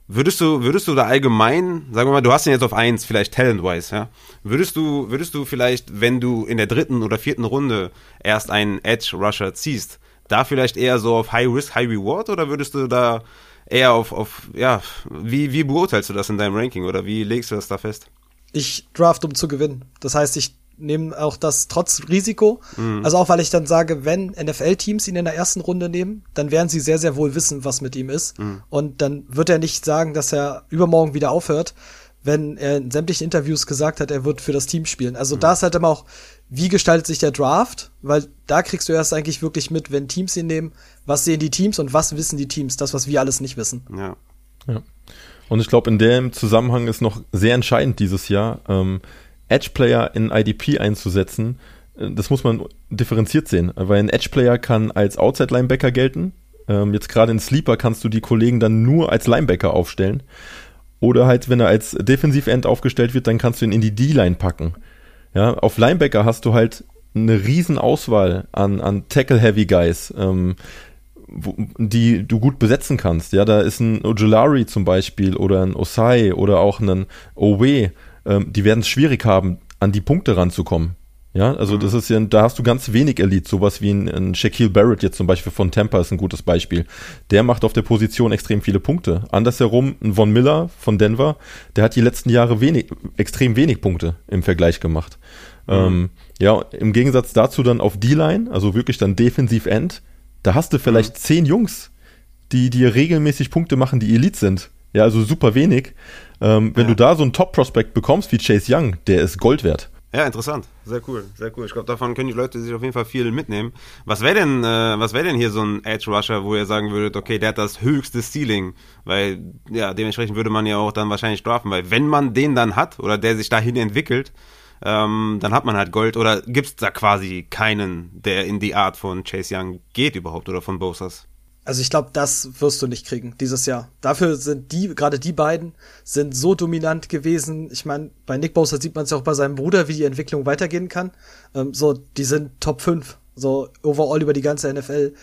Würdest du, würdest du da allgemein, sagen wir mal, du hast ihn jetzt auf eins, vielleicht talent-wise, ja? Würdest du, würdest du vielleicht, wenn du in der dritten oder vierten Runde erst einen Edge-Rusher ziehst, da vielleicht eher so auf High Risk, High Reward oder würdest du da eher auf, auf ja, wie, wie beurteilst du das in deinem Ranking oder wie legst du das da fest? Ich draft, um zu gewinnen. Das heißt, ich nehmen auch das trotz Risiko. Mhm. Also auch weil ich dann sage, wenn NFL-Teams ihn in der ersten Runde nehmen, dann werden sie sehr, sehr wohl wissen, was mit ihm ist. Mhm. Und dann wird er nicht sagen, dass er übermorgen wieder aufhört, wenn er in sämtlichen Interviews gesagt hat, er wird für das Team spielen. Also mhm. da ist halt immer auch, wie gestaltet sich der Draft? Weil da kriegst du erst eigentlich wirklich mit, wenn Teams ihn nehmen, was sehen die Teams und was wissen die Teams, das, was wir alles nicht wissen. Ja. ja. Und ich glaube, in dem Zusammenhang ist noch sehr entscheidend dieses Jahr, ähm, Edge-Player in IDP einzusetzen, äh, das muss man differenziert sehen, weil ein Edge-Player kann als Outside-Linebacker gelten. Ähm, jetzt gerade in Sleeper kannst du die Kollegen dann nur als Linebacker aufstellen. Oder halt, wenn er als Defensiv-End aufgestellt wird, dann kannst du ihn in die D-Line packen. Ja, auf Linebacker hast du halt eine riesen Auswahl an, an Tackle-Heavy-Guys, ähm, die du gut besetzen kannst. Ja, da ist ein Ojulari zum Beispiel oder ein Osai oder auch ein Owe ähm, die werden es schwierig haben, an die Punkte ranzukommen. Ja, also mhm. das ist ja, da hast du ganz wenig Elite, sowas wie ein, ein Shaquille Barrett jetzt zum Beispiel von Tampa ist ein gutes Beispiel. Der macht auf der Position extrem viele Punkte. Andersherum, ein Von Miller von Denver, der hat die letzten Jahre wenig, extrem wenig Punkte im Vergleich gemacht. Mhm. Ähm, ja, im Gegensatz dazu dann auf D-Line, also wirklich dann Defensiv End, da hast du vielleicht mhm. zehn Jungs, die dir regelmäßig Punkte machen, die Elite sind. Ja, also super wenig. Ähm, wenn ja. du da so einen Top-Prospect bekommst wie Chase Young, der ist Gold wert. Ja, interessant. Sehr cool, sehr cool. Ich glaube, davon können die Leute sich auf jeden Fall viel mitnehmen. Was wäre denn, äh, was wäre denn hier so ein Edge Rusher, wo ihr sagen würdet, okay, der hat das höchste Ceiling, weil ja dementsprechend würde man ja auch dann wahrscheinlich strafen, weil wenn man den dann hat oder der sich dahin entwickelt, ähm, dann hat man halt Gold. Oder gibt es da quasi keinen, der in die Art von Chase Young geht überhaupt oder von Bosas? Also ich glaube, das wirst du nicht kriegen dieses Jahr. Dafür sind die, gerade die beiden, sind so dominant gewesen. Ich meine, bei Nick Bosa sieht man es ja auch bei seinem Bruder, wie die Entwicklung weitergehen kann. Ähm, so, die sind Top 5, so overall über die ganze NFL.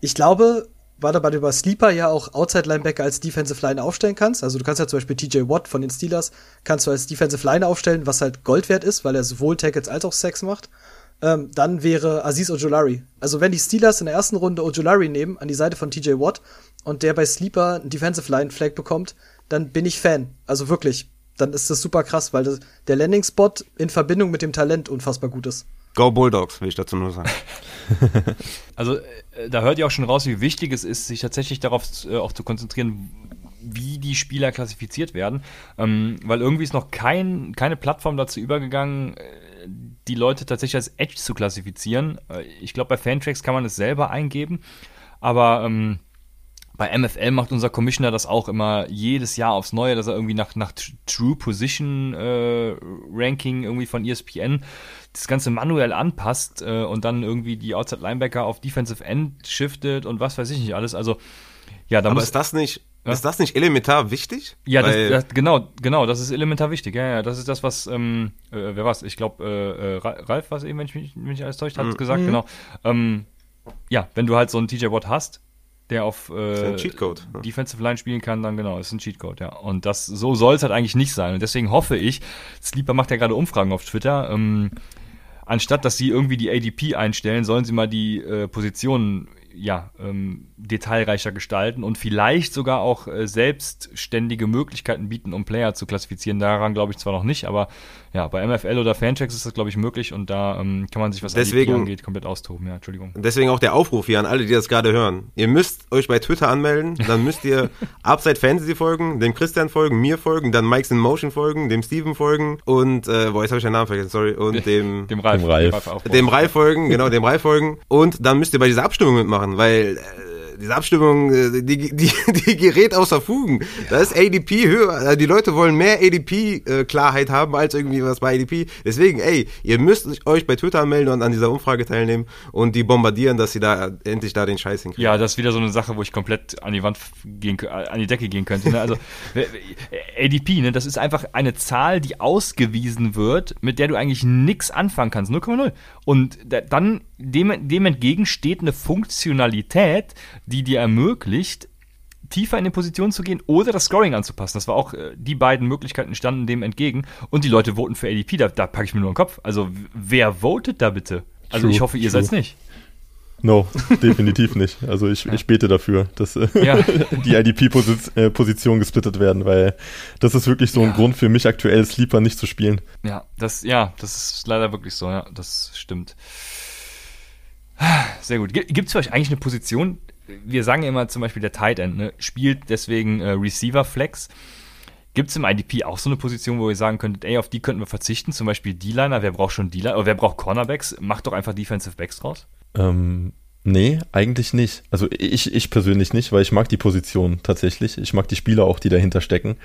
Ich glaube, weil du bei über Sleeper ja auch Outside Linebacker als Defensive Line aufstellen kannst. Also du kannst ja zum Beispiel TJ Watt von den Steelers kannst du als Defensive Line aufstellen, was halt Gold wert ist, weil er sowohl Tackles als auch Sex macht ähm, dann wäre Aziz Ojolari. Also wenn die Steelers in der ersten Runde Ojolari nehmen an die Seite von TJ Watt und der bei Sleeper einen Defensive Line Flag bekommt, dann bin ich Fan. Also wirklich, dann ist das super krass, weil das, der Landing Spot in Verbindung mit dem Talent unfassbar gut ist. Go Bulldogs, will ich dazu nur sagen. also äh, da hört ihr auch schon raus, wie wichtig es ist, sich tatsächlich darauf äh, auch zu konzentrieren, wie die Spieler klassifiziert werden, ähm, weil irgendwie ist noch kein, keine Plattform dazu übergegangen, äh, die Leute tatsächlich als Edge zu klassifizieren. Äh, ich glaube, bei Fantracks kann man es selber eingeben, aber ähm, bei MFL macht unser Commissioner das auch immer jedes Jahr aufs Neue, dass er irgendwie nach, nach True Position äh, Ranking irgendwie von ESPN das Ganze manuell anpasst äh, und dann irgendwie die Outside Linebacker auf Defensive End shiftet und was weiß ich nicht alles. Also, ja, da Aber ist das nicht, ja. Ist das nicht elementar wichtig? Ja, das, das, genau, genau, das ist elementar wichtig. Ja, ja, das ist das, was, ähm, äh, wer war's? Ich glaube, äh, äh, Ralf, was eben, wenn ich mich nicht alles täuscht, hat mhm. gesagt, genau. Ähm, ja, wenn du halt so einen TJ Watt hast, der auf äh, Cheatcode, ja. Defensive Line spielen kann, dann genau, ist ein Cheatcode, ja. Und das so soll es halt eigentlich nicht sein. Und deswegen hoffe ich, Sleeper macht ja gerade Umfragen auf Twitter, ähm, anstatt dass sie irgendwie die ADP einstellen, sollen sie mal die äh, Positionen ja, ähm, detailreicher gestalten und vielleicht sogar auch äh, selbstständige Möglichkeiten bieten, um Player zu klassifizieren. Daran glaube ich zwar noch nicht, aber ja, bei MFL oder Fanchecks ist das, glaube ich, möglich und da ähm, kann man sich, was deswegen, angeht, komplett austoben. Ja, Entschuldigung. Deswegen auch der Aufruf hier an alle, die das gerade hören. Ihr müsst euch bei Twitter anmelden, dann müsst ihr Upside Fantasy folgen, dem Christian folgen, mir folgen, dann Mike's in Motion folgen, dem Steven folgen und, äh, boah, jetzt habe ich den Namen vergessen, sorry, und dem, dem Ralf. Dem Ralf, dem Ralf, dem Ralf folgen, genau, dem Ralf folgen und dann müsst ihr bei dieser Abstimmung mitmachen, weil äh, diese Abstimmung, äh, die, die, die gerät außer Fugen. Ja. Da ist ADP höher. Äh, die Leute wollen mehr ADP-Klarheit äh, haben als irgendwie was bei ADP. Deswegen, ey, ihr müsst euch bei Twitter anmelden und an dieser Umfrage teilnehmen und die bombardieren, dass sie da endlich da den Scheiß hinkriegen. Ja, das ist wieder so eine Sache, wo ich komplett an die Wand gehen, an die Decke gehen könnte. Ne? Also ADP, ne, das ist einfach eine Zahl, die ausgewiesen wird, mit der du eigentlich nichts anfangen kannst. 0,0. Und dann dem, dem entgegen steht eine Funktionalität, die dir ermöglicht, tiefer in die Position zu gehen oder das Scoring anzupassen. Das war auch, äh, die beiden Möglichkeiten standen dem entgegen. Und die Leute voten für ADP, da, da packe ich mir nur den Kopf. Also, wer votet da bitte? Also, true, ich hoffe, ihr seid es nicht. No, definitiv nicht. Also ich, ja. ich bete dafür, dass äh, ja. die IDP-Positionen äh, gesplittet werden, weil das ist wirklich so ein ja. Grund für mich aktuell, Sleeper nicht zu spielen. Ja, das, ja, das ist leider wirklich so, ja, das stimmt. Sehr gut. Gibt es für euch eigentlich eine Position? Wir sagen immer zum Beispiel der Tight End, ne, spielt deswegen äh, Receiver Flex. Gibt es im IDP auch so eine Position, wo ihr sagen könntet, ey, auf die könnten wir verzichten? Zum Beispiel D-Liner, wer braucht schon D-Liner? Oder wer braucht Cornerbacks? Macht doch einfach Defensive Backs draus. Ähm, nee, eigentlich nicht. Also ich, ich persönlich nicht, weil ich mag die Position tatsächlich. Ich mag die Spieler auch, die dahinter stecken.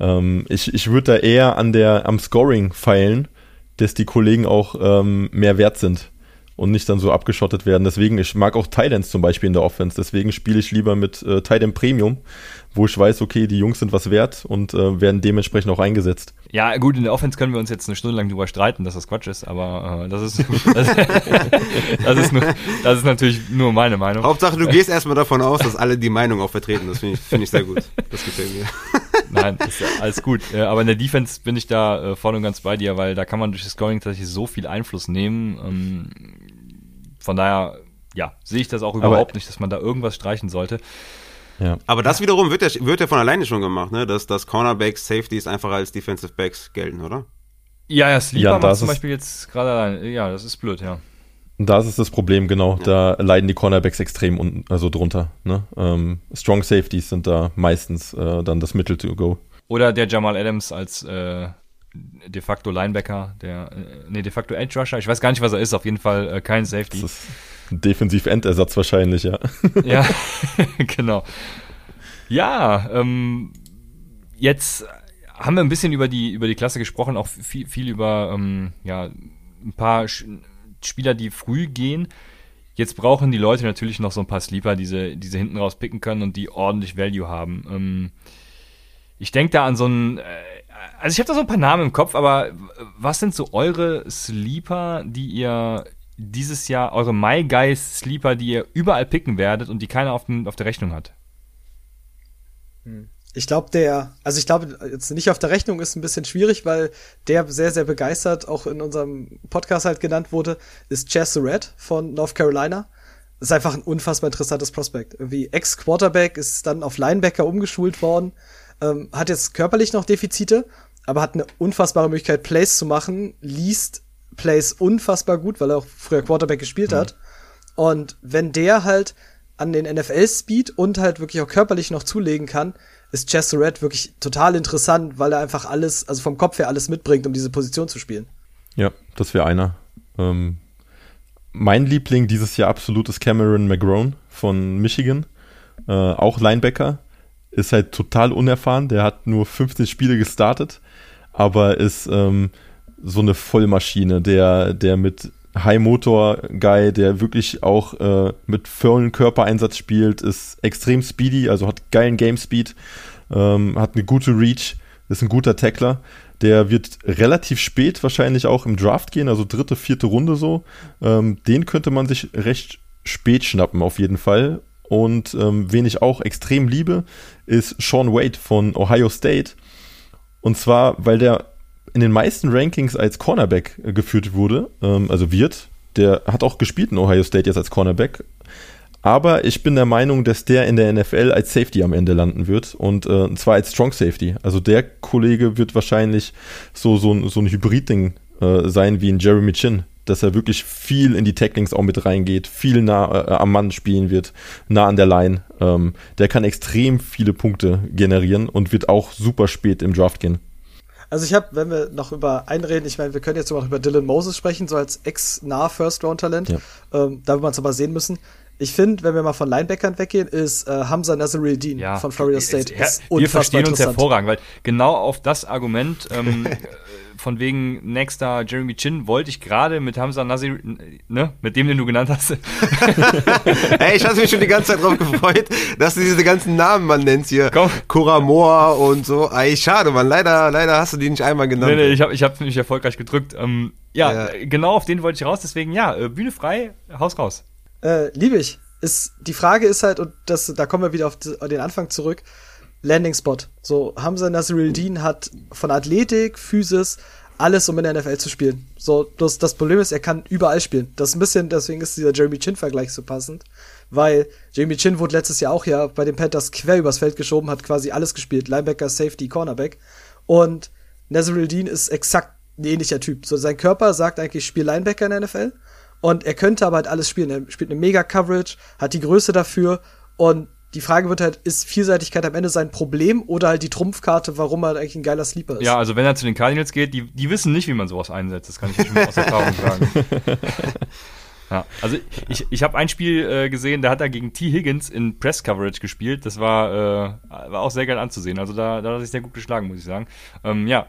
Ähm, ich ich würde da eher an der, am Scoring feilen, dass die Kollegen auch ähm, mehr wert sind und nicht dann so abgeschottet werden. Deswegen, ich mag auch Titans zum Beispiel in der Offense. Deswegen spiele ich lieber mit äh, Titan Premium, wo ich weiß, okay, die Jungs sind was wert und äh, werden dementsprechend auch eingesetzt. Ja, gut, in der Offense können wir uns jetzt eine Stunde lang drüber streiten, dass das Quatsch ist, aber äh, das, ist, das, das, ist nur, das ist natürlich nur meine Meinung. Hauptsache, du gehst erstmal davon aus, dass alle die Meinung auch vertreten. Das finde ich, find ich sehr gut. Das gefällt mir. Nein, ist ja alles gut. Äh, aber in der Defense bin ich da äh, voll und ganz bei dir, weil da kann man durch das Scoring tatsächlich so viel Einfluss nehmen. Ähm, von daher, ja, sehe ich das auch überhaupt nicht, dass man da irgendwas streichen sollte. Ja. Aber das wiederum wird ja, wird ja von alleine schon gemacht, ne? dass, dass Cornerbacks, Safeties einfach als Defensive Backs gelten, oder? Ja, ja, Sleeper ja, macht zum Beispiel jetzt gerade allein. Ja, das ist blöd, ja. Da ist das Problem, genau. Ja. Da leiden die Cornerbacks extrem un also drunter. Ne? Ähm, Strong Safeties sind da meistens äh, dann das Mittel to go. Oder der Jamal Adams als äh, de facto Linebacker, der, äh, nee, de facto Edge Rusher. Ich weiß gar nicht, was er ist. Auf jeden Fall äh, kein Safety. Das ist ein Defensiv-Endersatz wahrscheinlich, ja. ja, genau. Ja, ähm, jetzt haben wir ein bisschen über die, über die Klasse gesprochen, auch viel, viel über ähm, ja, ein paar Spieler, die früh gehen. Jetzt brauchen die Leute natürlich noch so ein paar Sleeper, die sie, die sie hinten raus picken können und die ordentlich Value haben. Ähm, ich denke da an so einen, äh, also ich habe da so ein paar Namen im Kopf, aber was sind so eure Sleeper, die ihr dieses Jahr, eure My Guys Sleeper, die ihr überall picken werdet und die keiner auf, den, auf der Rechnung hat? Hm. Ich glaube, der, also ich glaube, jetzt nicht auf der Rechnung ist ein bisschen schwierig, weil der sehr, sehr begeistert auch in unserem Podcast halt genannt wurde, ist Chess Surratt von North Carolina. Ist einfach ein unfassbar interessantes Prospekt. Irgendwie Ex-Quarterback ist dann auf Linebacker umgeschult worden, ähm, hat jetzt körperlich noch Defizite, aber hat eine unfassbare Möglichkeit, Plays zu machen, liest Plays unfassbar gut, weil er auch früher Quarterback gespielt mhm. hat. Und wenn der halt an den NFL-Speed und halt wirklich auch körperlich noch zulegen kann, ist Chester Red wirklich total interessant, weil er einfach alles, also vom Kopf her alles mitbringt, um diese Position zu spielen. Ja, das wäre einer. Ähm, mein Liebling dieses Jahr absolut ist Cameron McGrone von Michigan. Äh, auch Linebacker. Ist halt total unerfahren. Der hat nur 15 Spiele gestartet, aber ist ähm, so eine Vollmaschine, der, der mit High-Motor-Guy, der wirklich auch äh, mit vollen Körpereinsatz spielt, ist extrem speedy, also hat geilen Game-Speed, ähm, hat eine gute Reach, ist ein guter Tackler. Der wird relativ spät wahrscheinlich auch im Draft gehen, also dritte, vierte Runde so. Ähm, den könnte man sich recht spät schnappen, auf jeden Fall. Und ähm, wen ich auch extrem liebe, ist Sean Wade von Ohio State. Und zwar, weil der in den meisten Rankings als Cornerback äh, geführt wurde, ähm, also wird. Der hat auch gespielt in Ohio State jetzt als Cornerback. Aber ich bin der Meinung, dass der in der NFL als Safety am Ende landen wird und, äh, und zwar als Strong Safety. Also der Kollege wird wahrscheinlich so, so, so ein Hybrid-Ding äh, sein wie ein Jeremy Chin, dass er wirklich viel in die Tacklings auch mit reingeht, viel nah äh, am Mann spielen wird, nah an der Line. Ähm, der kann extrem viele Punkte generieren und wird auch super spät im Draft gehen. Also ich habe, wenn wir noch über einreden, ich meine, wir können jetzt noch über Dylan Moses sprechen, so als ex-nah First-Round-Talent. Ja. Ähm, da wird man es aber sehen müssen. Ich finde, wenn wir mal von Linebackern weggehen, ist äh, Hamza Nazaril Dean ja, von Florida State. Ist, ist wir verstehen uns hervorragend, weil genau auf das Argument ähm, von wegen nächster Jeremy Chin wollte ich gerade mit Hamza Nasir, ne, mit dem, den du genannt hast. hey, ich hatte mich schon die ganze Zeit drauf gefreut, dass du diese ganzen Namen man nennt hier. Komm. Moore und so. Ey, schade, man. Leider, leider hast du die nicht einmal genannt. Nee, nee, ich habe ich hab mich erfolgreich gedrückt. Ähm, ja, ja, genau auf den wollte ich raus. Deswegen, ja, äh, Bühne frei, Haus raus. Äh, liebe ich. Ist, die Frage ist halt, und das, da kommen wir wieder auf den Anfang zurück, Landing Spot. So, Hamza Nasruddin hat von Athletik, Physis, alles, um in der NFL zu spielen. So, das, das Problem ist, er kann überall spielen. Das ist ein bisschen, deswegen ist dieser Jeremy Chin-Vergleich so passend, weil Jeremy Chin wurde letztes Jahr auch ja bei den Panthers quer übers Feld geschoben, hat quasi alles gespielt. Linebacker, Safety, Cornerback. Und Nazruddin ist exakt ein ähnlicher Typ. So, sein Körper sagt eigentlich, ich spiele Linebacker in der NFL. Und er könnte aber halt alles spielen. Er spielt eine Mega-Coverage, hat die Größe dafür und die Frage wird halt, ist Vielseitigkeit am Ende sein Problem oder halt die Trumpfkarte, warum er eigentlich ein geiler Sleeper ist? Ja, also wenn er zu den Cardinals geht, die, die wissen nicht, wie man sowas einsetzt. Das kann ich schon aus Erfahrung sagen. Ja, also ich, ich habe ein Spiel äh, gesehen, da hat er gegen T. Higgins in Press Coverage gespielt. Das war, äh, war auch sehr geil anzusehen. Also da, da hat er sich sehr gut geschlagen, muss ich sagen. Ähm, ja,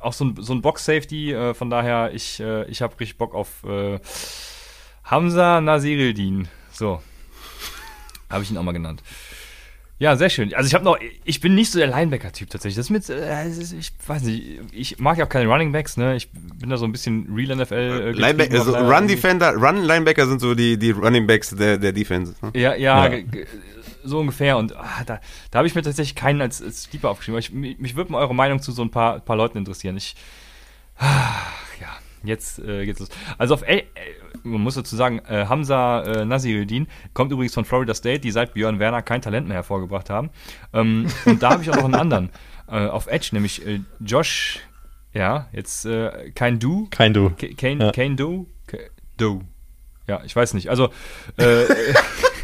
auch so ein, so ein Box-Safety, äh, von daher, ich, äh, ich habe richtig Bock auf äh, Hamza Nasirildin. So. Habe ich ihn auch mal genannt. Ja, sehr schön. Also ich habe noch, ich bin nicht so der Linebacker-Typ tatsächlich. Das mit, äh, ich weiß nicht, ich mag ja auch keine Running Backs, ne? Ich bin da so ein bisschen Real NFL. Äh, Linebacker, also Run Defender, Run Linebacker sind so die die Running Backs der der Defense. Ne? Ja, ja, ja. So ungefähr. Und ah, da, da habe ich mir tatsächlich keinen als, als Sleeper aufgeschrieben. Ich, mich mich würde mal eure Meinung zu so ein paar, paar Leuten interessieren. Ich, ach, ja, jetzt äh, geht's los. Also auf, äh, man muss dazu sagen, äh, Hamza äh, Nasiruddin kommt übrigens von Florida State, die seit Björn Werner kein Talent mehr hervorgebracht haben. Ähm, und da habe ich auch noch einen anderen äh, auf Edge, nämlich äh, Josh, ja, jetzt äh, kein Du. Kein Du. K- Kane, Ja. Kane Do? K- Do. Ja, ich weiß nicht. Also, äh,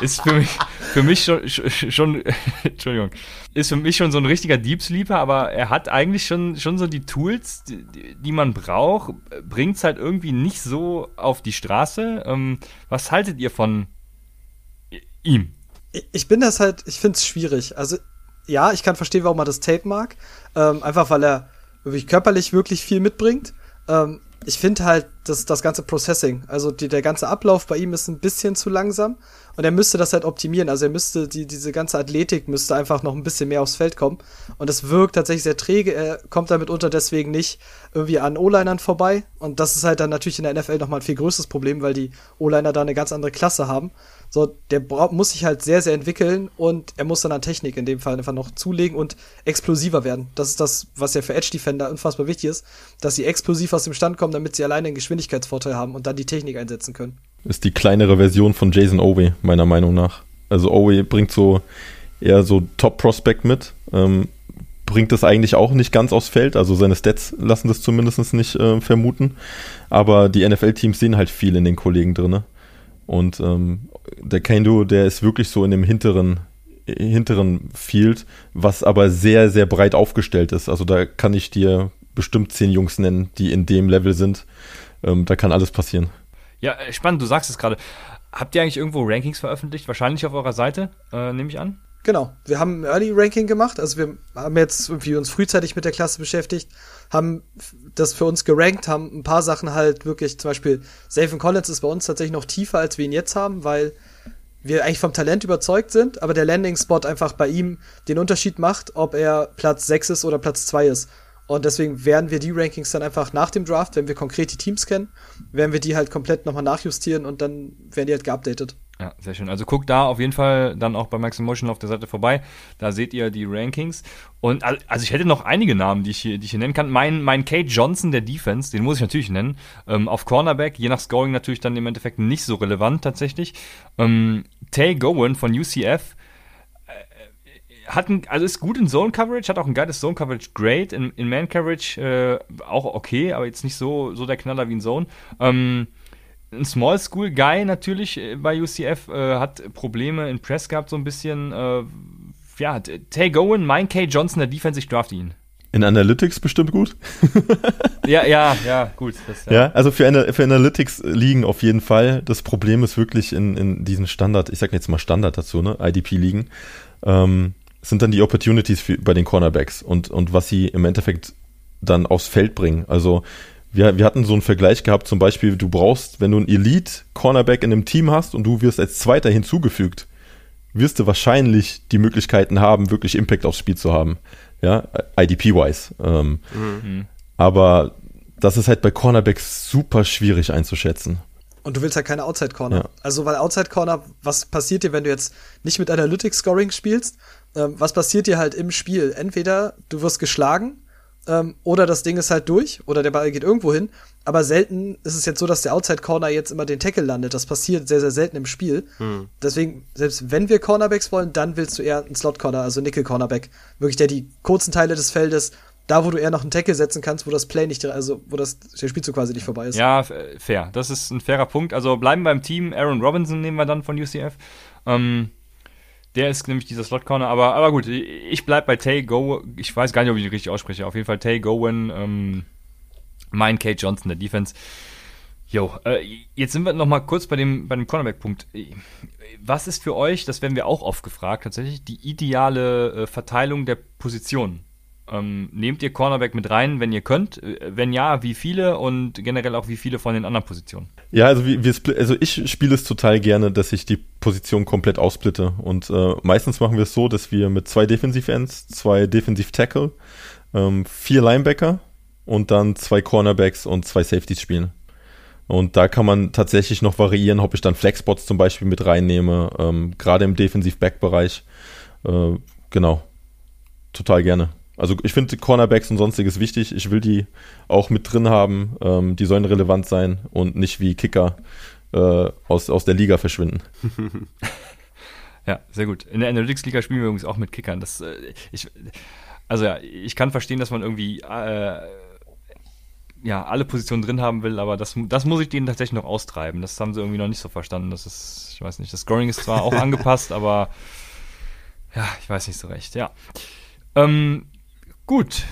ist für mich, für mich schon, schon, Entschuldigung, ist für mich schon so ein richtiger Deep Sleeper, aber er hat eigentlich schon, schon so die Tools, die, die man braucht, bringt es halt irgendwie nicht so auf die Straße. Ähm, was haltet ihr von ihm? Ich- bin das halt, ich finde es schwierig. Also, ja, ich kann verstehen, warum man das Tate mag. Ähm, einfach weil er wirklich körperlich wirklich viel mitbringt. Ähm, ich finde halt, dass das ganze Processing, also die, der ganze Ablauf bei ihm ist ein bisschen zu langsam und er müsste das halt optimieren. Also er müsste, die, diese ganze Athletik müsste einfach noch ein bisschen mehr aufs Feld kommen. Und es wirkt tatsächlich sehr träge. Er kommt damit unter deswegen nicht irgendwie an O-Linern vorbei. Und das ist halt dann natürlich in der NFL nochmal ein viel größeres Problem, weil die O-Liner da eine ganz andere Klasse haben. So, der muss sich halt sehr, sehr entwickeln und er muss dann an Technik in dem Fall einfach noch zulegen und explosiver werden. Das ist das, was ja für Edge Defender unfassbar wichtig ist, dass sie explosiv aus dem Stand kommen, damit sie alleine einen Geschwindigkeitsvorteil haben und dann die Technik einsetzen können. Ist die kleinere Version von Jason Owe, meiner Meinung nach. Also Owe bringt so eher so Top-Prospect mit. Ähm, bringt das eigentlich auch nicht ganz aufs Feld. Also seine Stats lassen das zumindest nicht äh, vermuten. Aber die NFL-Teams sehen halt viel in den Kollegen drinne. Und ähm, der Kendo, der ist wirklich so in dem hinteren, hinteren Field, was aber sehr, sehr breit aufgestellt ist. Also da kann ich dir bestimmt zehn Jungs nennen, die in dem Level sind. Ähm, da kann alles passieren. Ja, äh, spannend, du sagst es gerade. Habt ihr eigentlich irgendwo Rankings veröffentlicht? Wahrscheinlich auf eurer Seite, äh, nehme ich an. Genau, wir haben ein Early Ranking gemacht, also wir haben jetzt irgendwie uns frühzeitig mit der Klasse beschäftigt, haben das für uns gerankt, haben ein paar Sachen halt wirklich, zum Beispiel Safen Collins ist bei uns tatsächlich noch tiefer, als wir ihn jetzt haben, weil wir eigentlich vom Talent überzeugt sind, aber der Landing-Spot einfach bei ihm den Unterschied macht, ob er Platz 6 ist oder Platz 2 ist. Und deswegen werden wir die Rankings dann einfach nach dem Draft, wenn wir konkret die Teams kennen, werden wir die halt komplett nochmal nachjustieren und dann werden die halt geupdatet. Ja, sehr schön. Also guckt da auf jeden Fall dann auch bei Max Motion auf der Seite vorbei. Da seht ihr die Rankings. Und al- also ich hätte noch einige Namen, die ich hier, die ich hier nennen kann. Mein, mein Kate Johnson der Defense, den muss ich natürlich nennen. Ähm, auf Cornerback, je nach Scoring natürlich dann im Endeffekt nicht so relevant tatsächlich. Ähm, Tay Gowan von UCF äh, hat ein, also ist gut in Zone Coverage, hat auch ein geiles Zone Coverage Grade, in, in Man Coverage äh, auch okay, aber jetzt nicht so, so der Knaller wie in Zone. Ähm, ein Small School Guy natürlich äh, bei UCF äh, hat Probleme in Press gehabt, so ein bisschen. Äh, ja, Tay Gowan, mein K. Johnson, der Defense, ich draft ihn. In Analytics bestimmt gut. Ja, ja, ja, gut. Das, Ja, also für, Ana- für Analytics liegen auf jeden Fall. Das Problem ist wirklich in, in diesen Standard, ich sag jetzt mal Standard dazu, ne, IDP liegen, ähm, sind dann die Opportunities für, bei den Cornerbacks und, und was sie im Endeffekt dann aufs Feld bringen. Also wir, wir hatten so einen Vergleich gehabt, zum Beispiel, du brauchst, wenn du einen Elite-Cornerback in einem Team hast und du wirst als Zweiter hinzugefügt, wirst du wahrscheinlich die Möglichkeiten haben, wirklich Impact aufs Spiel zu haben. Ja, IDP-wise. Ähm, Aber das ist halt bei Cornerbacks super schwierig einzuschätzen. Und du willst halt keine Outside Corner. Ja. Also, weil Outside Corner, was passiert dir, wenn du jetzt nicht mit Analytics Scoring spielst? Ähm, was passiert dir halt im Spiel? Entweder du wirst geschlagen ähm, oder das Ding ist halt durch oder der Ball geht irgendwo hin. Aber selten ist es jetzt so, dass der Outside Corner jetzt immer den Tackle landet. Das passiert sehr, sehr selten im Spiel. Deswegen, selbst wenn wir Cornerbacks wollen, dann willst du eher einen Slot Corner, also Nickel Cornerback. Wirklich der die kurzen Teile des Feldes, da wo du eher noch einen Tackle setzen kannst, wo das Play nicht, also wo das der Spielzug quasi nicht vorbei ist. Ja, äh, fair. Das ist ein fairer Punkt. Also bleiben beim Team. Aaron Robinson nehmen wir dann von UCF. Ähm, der ist nämlich dieser Slot Corner. Aber, aber gut, ich bleib bei Tay Go. Ich weiß gar nicht, ob ich ihn richtig ausspreche. Auf jeden Fall Tay Gowan. Ähm, mein Kate Johnson der Defense. Jo, äh, jetzt sind wir noch mal kurz bei dem, bei dem Cornerback-Punkt. Was ist für euch, das werden wir auch oft gefragt, tatsächlich die ideale äh, Verteilung der Positionen? Ähm, nehmt ihr Cornerback mit rein, wenn ihr könnt? Äh, Wenn ja, wie viele und generell auch wie viele von den anderen Positionen? Ja, also, wir, also ich spiele es total gerne, dass ich die Position komplett aussplitte. Und äh, meistens machen wir es so, dass wir mit zwei Defensive-Ends, zwei Defensive-Tackle, ähm, vier Linebacker und dann zwei Cornerbacks und zwei Safeties spielen. Und da kann man tatsächlich noch variieren, ob ich dann Flexbots zum Beispiel mit reinnehme, ähm, gerade im Defensiv-Back-Bereich. Äh, genau. Total gerne. Also ich finde Cornerbacks und sonstiges wichtig. Ich will die auch mit drin haben. Ähm, die sollen relevant sein und nicht wie Kicker äh, aus, aus der Liga verschwinden. ja, sehr gut. In der Analytics-Liga spielen wir übrigens auch mit Kickern. Das, äh, ich, also ja, ich kann verstehen, dass man irgendwie äh, ja, alle Positionen drin haben will, aber das, das muss ich denen tatsächlich noch austreiben. Das haben sie irgendwie noch nicht so verstanden. Das ist, ich weiß nicht, das Scoring ist zwar auch angepasst, aber ja, ich weiß nicht so recht, ja. Ähm, gut,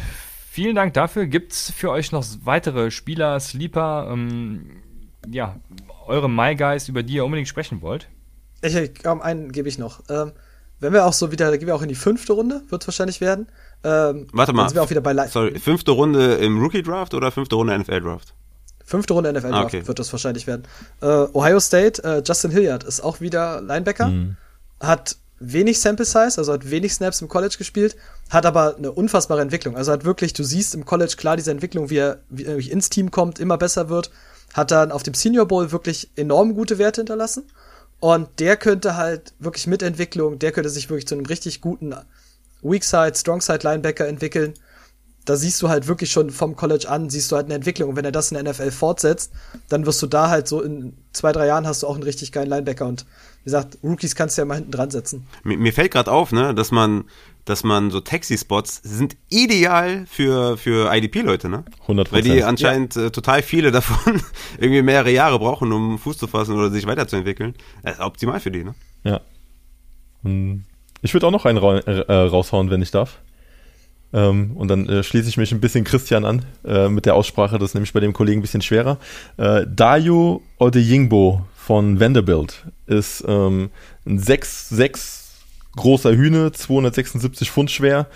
vielen Dank dafür. Gibt es für euch noch weitere Spieler, Sleeper, ähm, ja, eure My Guys, über die ihr unbedingt sprechen wollt? Ich, komm, einen gebe ich noch. Ähm, wenn wir auch so wieder, da gehen wir auch in die fünfte Runde, wird es wahrscheinlich werden. Ähm, Warte mal. Sind wir auch wieder bei Sorry, fünfte Runde im Rookie Draft oder fünfte Runde NFL Draft? Fünfte Runde NFL Draft ah, okay. wird das wahrscheinlich werden. Äh, Ohio State, äh, Justin Hilliard ist auch wieder Linebacker, mhm. hat wenig Sample Size, also hat wenig Snaps im College gespielt, hat aber eine unfassbare Entwicklung. Also hat wirklich, du siehst im College klar diese Entwicklung, wie er, wie er ins Team kommt, immer besser wird, hat dann auf dem Senior Bowl wirklich enorm gute Werte hinterlassen. Und der könnte halt wirklich mit Entwicklung, der könnte sich wirklich zu einem richtig guten Weak Side, Strong Side Linebacker entwickeln. Da siehst du halt wirklich schon vom College an, siehst du halt eine Entwicklung. Und wenn er das in der NFL fortsetzt, dann wirst du da halt so in zwei, drei Jahren hast du auch einen richtig geilen Linebacker. Und wie gesagt, Rookies kannst du ja mal hinten dran setzen. Mir, mir fällt gerade auf, ne, dass man, dass man so Taxi-Spots sind ideal für, für IDP-Leute, ne? 100%. Weil die anscheinend ja. äh, total viele davon irgendwie mehrere Jahre brauchen, um Fuß zu fassen oder sich weiterzuentwickeln. Das ist optimal für die, ne? Ja. Ich würde auch noch einen ra äh, raushauen, wenn ich darf. Ähm, und dann äh, schließe ich mich ein bisschen Christian an äh, mit der Aussprache, das ist nämlich bei dem Kollegen ein bisschen schwerer. Äh, Dayo Odeyingbo von Vanderbilt ist ähm, ein 6'6 großer Hühne, 276 Pfund schwer.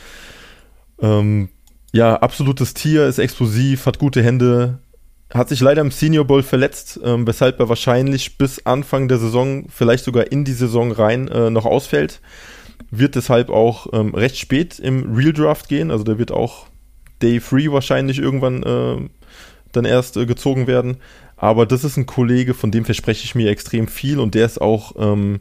Ähm, ja, absolutes Tier, ist explosiv, hat gute Hände, hat sich leider im Senior Bowl verletzt, ähm, weshalb er wahrscheinlich bis Anfang der Saison, vielleicht sogar in die Saison rein, äh, noch ausfällt wird deshalb auch ähm, recht spät im Real Draft gehen. Also der wird auch Day Free wahrscheinlich irgendwann äh, dann erst äh, gezogen werden. Aber das ist ein Kollege, von dem verspreche ich mir extrem viel und der ist auch ähm,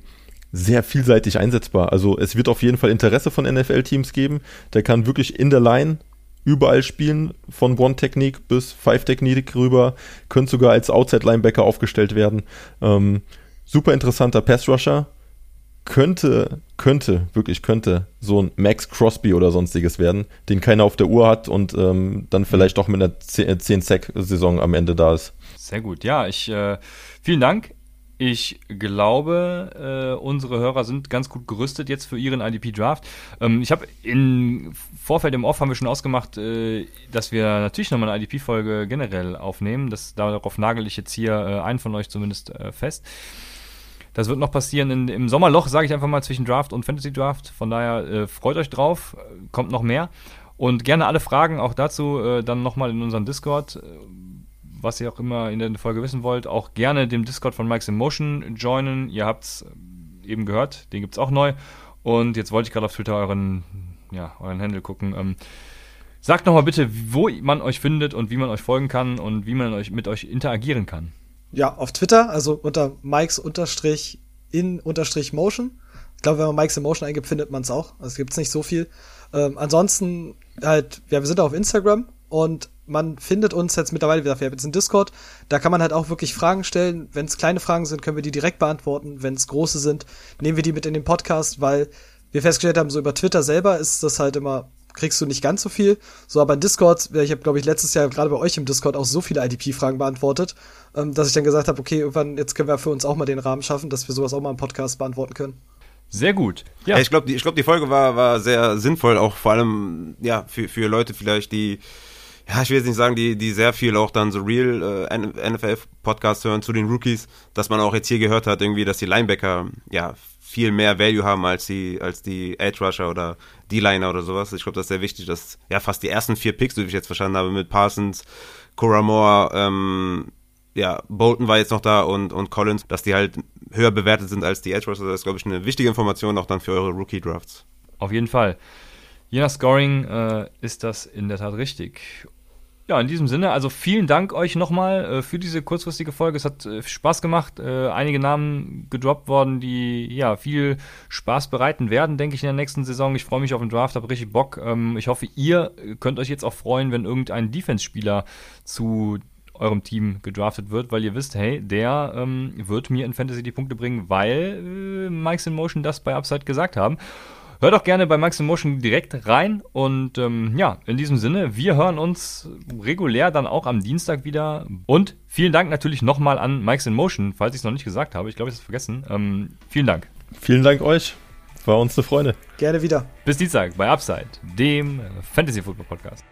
sehr vielseitig einsetzbar. Also es wird auf jeden Fall Interesse von NFL-Teams geben. Der kann wirklich in der Line überall spielen, von One-Technik bis Five-Technik rüber, könnte sogar als Outside-Linebacker aufgestellt werden. Ähm, super interessanter Pass-Rusher, könnte, könnte, wirklich könnte so ein Max Crosby oder sonstiges werden, den keiner auf der Uhr hat und ähm, dann vielleicht auch mit einer 10-Sack-Saison am Ende da ist. Sehr gut, ja, ich, äh, vielen Dank. Ich glaube, äh, unsere Hörer sind ganz gut gerüstet jetzt für ihren IDP-Draft. Ähm, ich habe im Vorfeld im Off haben wir schon ausgemacht, äh, dass wir natürlich nochmal eine IDP-Folge generell aufnehmen. Das, darauf nagel ich jetzt hier äh, einen von euch zumindest äh, fest. Das wird noch passieren in, im Sommerloch, sage ich einfach mal, zwischen Draft und Fantasy Draft. Von daher äh, freut euch drauf, kommt noch mehr. Und gerne alle Fragen auch dazu äh, dann nochmal in unseren Discord, äh, was ihr auch immer in der Folge wissen wollt. Auch gerne dem Discord von Mike's in Motion joinen. Ihr habt es äh, eben gehört, den gibt es auch neu. Und jetzt wollte ich gerade auf Twitter euren, ja, euren Handle gucken. Ähm, sagt nochmal bitte, wo man euch findet und wie man euch folgen kann und wie man euch mit euch interagieren kann ja, auf Twitter, also unter Mikes unterstrich in unterstrich Motion. Ich glaube, wenn man Mikes in Motion eingibt, findet man es auch. Also gibt es nicht so viel. Ähm, ansonsten halt, ja, wir sind auf Instagram und man findet uns jetzt mittlerweile, wie gesagt, wir haben jetzt einen Discord, da kann man halt auch wirklich Fragen stellen. Wenn es kleine Fragen sind, können wir die direkt beantworten. Wenn es große sind, nehmen wir die mit in den Podcast, weil wir festgestellt haben, so über Twitter selber ist das halt immer kriegst du nicht ganz so viel. So, aber in Discord, ich habe, glaube ich, letztes Jahr gerade bei euch im Discord auch so viele IDP-Fragen beantwortet, ähm, dass ich dann gesagt habe, okay, irgendwann, jetzt können wir für uns auch mal den Rahmen schaffen, dass wir sowas auch mal im Podcast beantworten können. Sehr gut. Ja. Ich glaube, die, glaub, die Folge war, war sehr sinnvoll, auch vor allem ja für, für Leute vielleicht, die, ja, ich will jetzt nicht sagen, die, die sehr viel auch dann so Real äh, NFL-Podcasts hören zu den Rookies, dass man auch jetzt hier gehört hat, irgendwie, dass die Linebacker ja viel mehr Value haben als die, als die Edge Rusher oder D-Liner oder sowas. Ich glaube, das ist sehr wichtig, dass ja fast die ersten vier Picks, wie ich jetzt verstanden habe, mit Parsons, Cora Moore, ähm, ja, Bolton war jetzt noch da und, und Collins, dass die halt höher bewertet sind als die Edge Rusher. Das ist, glaube ich, eine wichtige Information auch dann für eure Rookie-Drafts. Auf jeden Fall. Je nach Scoring äh, ist das in der Tat richtig. Ja, in diesem Sinne, also vielen Dank euch nochmal äh, für diese kurzfristige Folge. Es hat äh, Spaß gemacht. Äh, einige Namen gedroppt worden, die ja viel Spaß bereiten werden, denke ich, in der nächsten Saison. Ich freue mich auf den Draft, habe richtig Bock. Ähm, ich hoffe, ihr könnt euch jetzt auch freuen, wenn irgendein Defense-Spieler zu eurem Team gedraftet wird, weil ihr wisst, hey, der ähm, wird mir in Fantasy die Punkte bringen, weil äh, Mike's in Motion das bei Upside gesagt haben. Hört doch gerne bei Max in Motion direkt rein. Und ähm, ja, in diesem Sinne, wir hören uns regulär dann auch am Dienstag wieder. Und vielen Dank natürlich nochmal an Mike's in Motion, falls ich es noch nicht gesagt habe. Ich glaube, ich habe es vergessen. Ähm, vielen Dank. Vielen Dank euch. War uns eine Freude. Gerne wieder. Bis Dienstag bei Upside, dem Fantasy Football Podcast.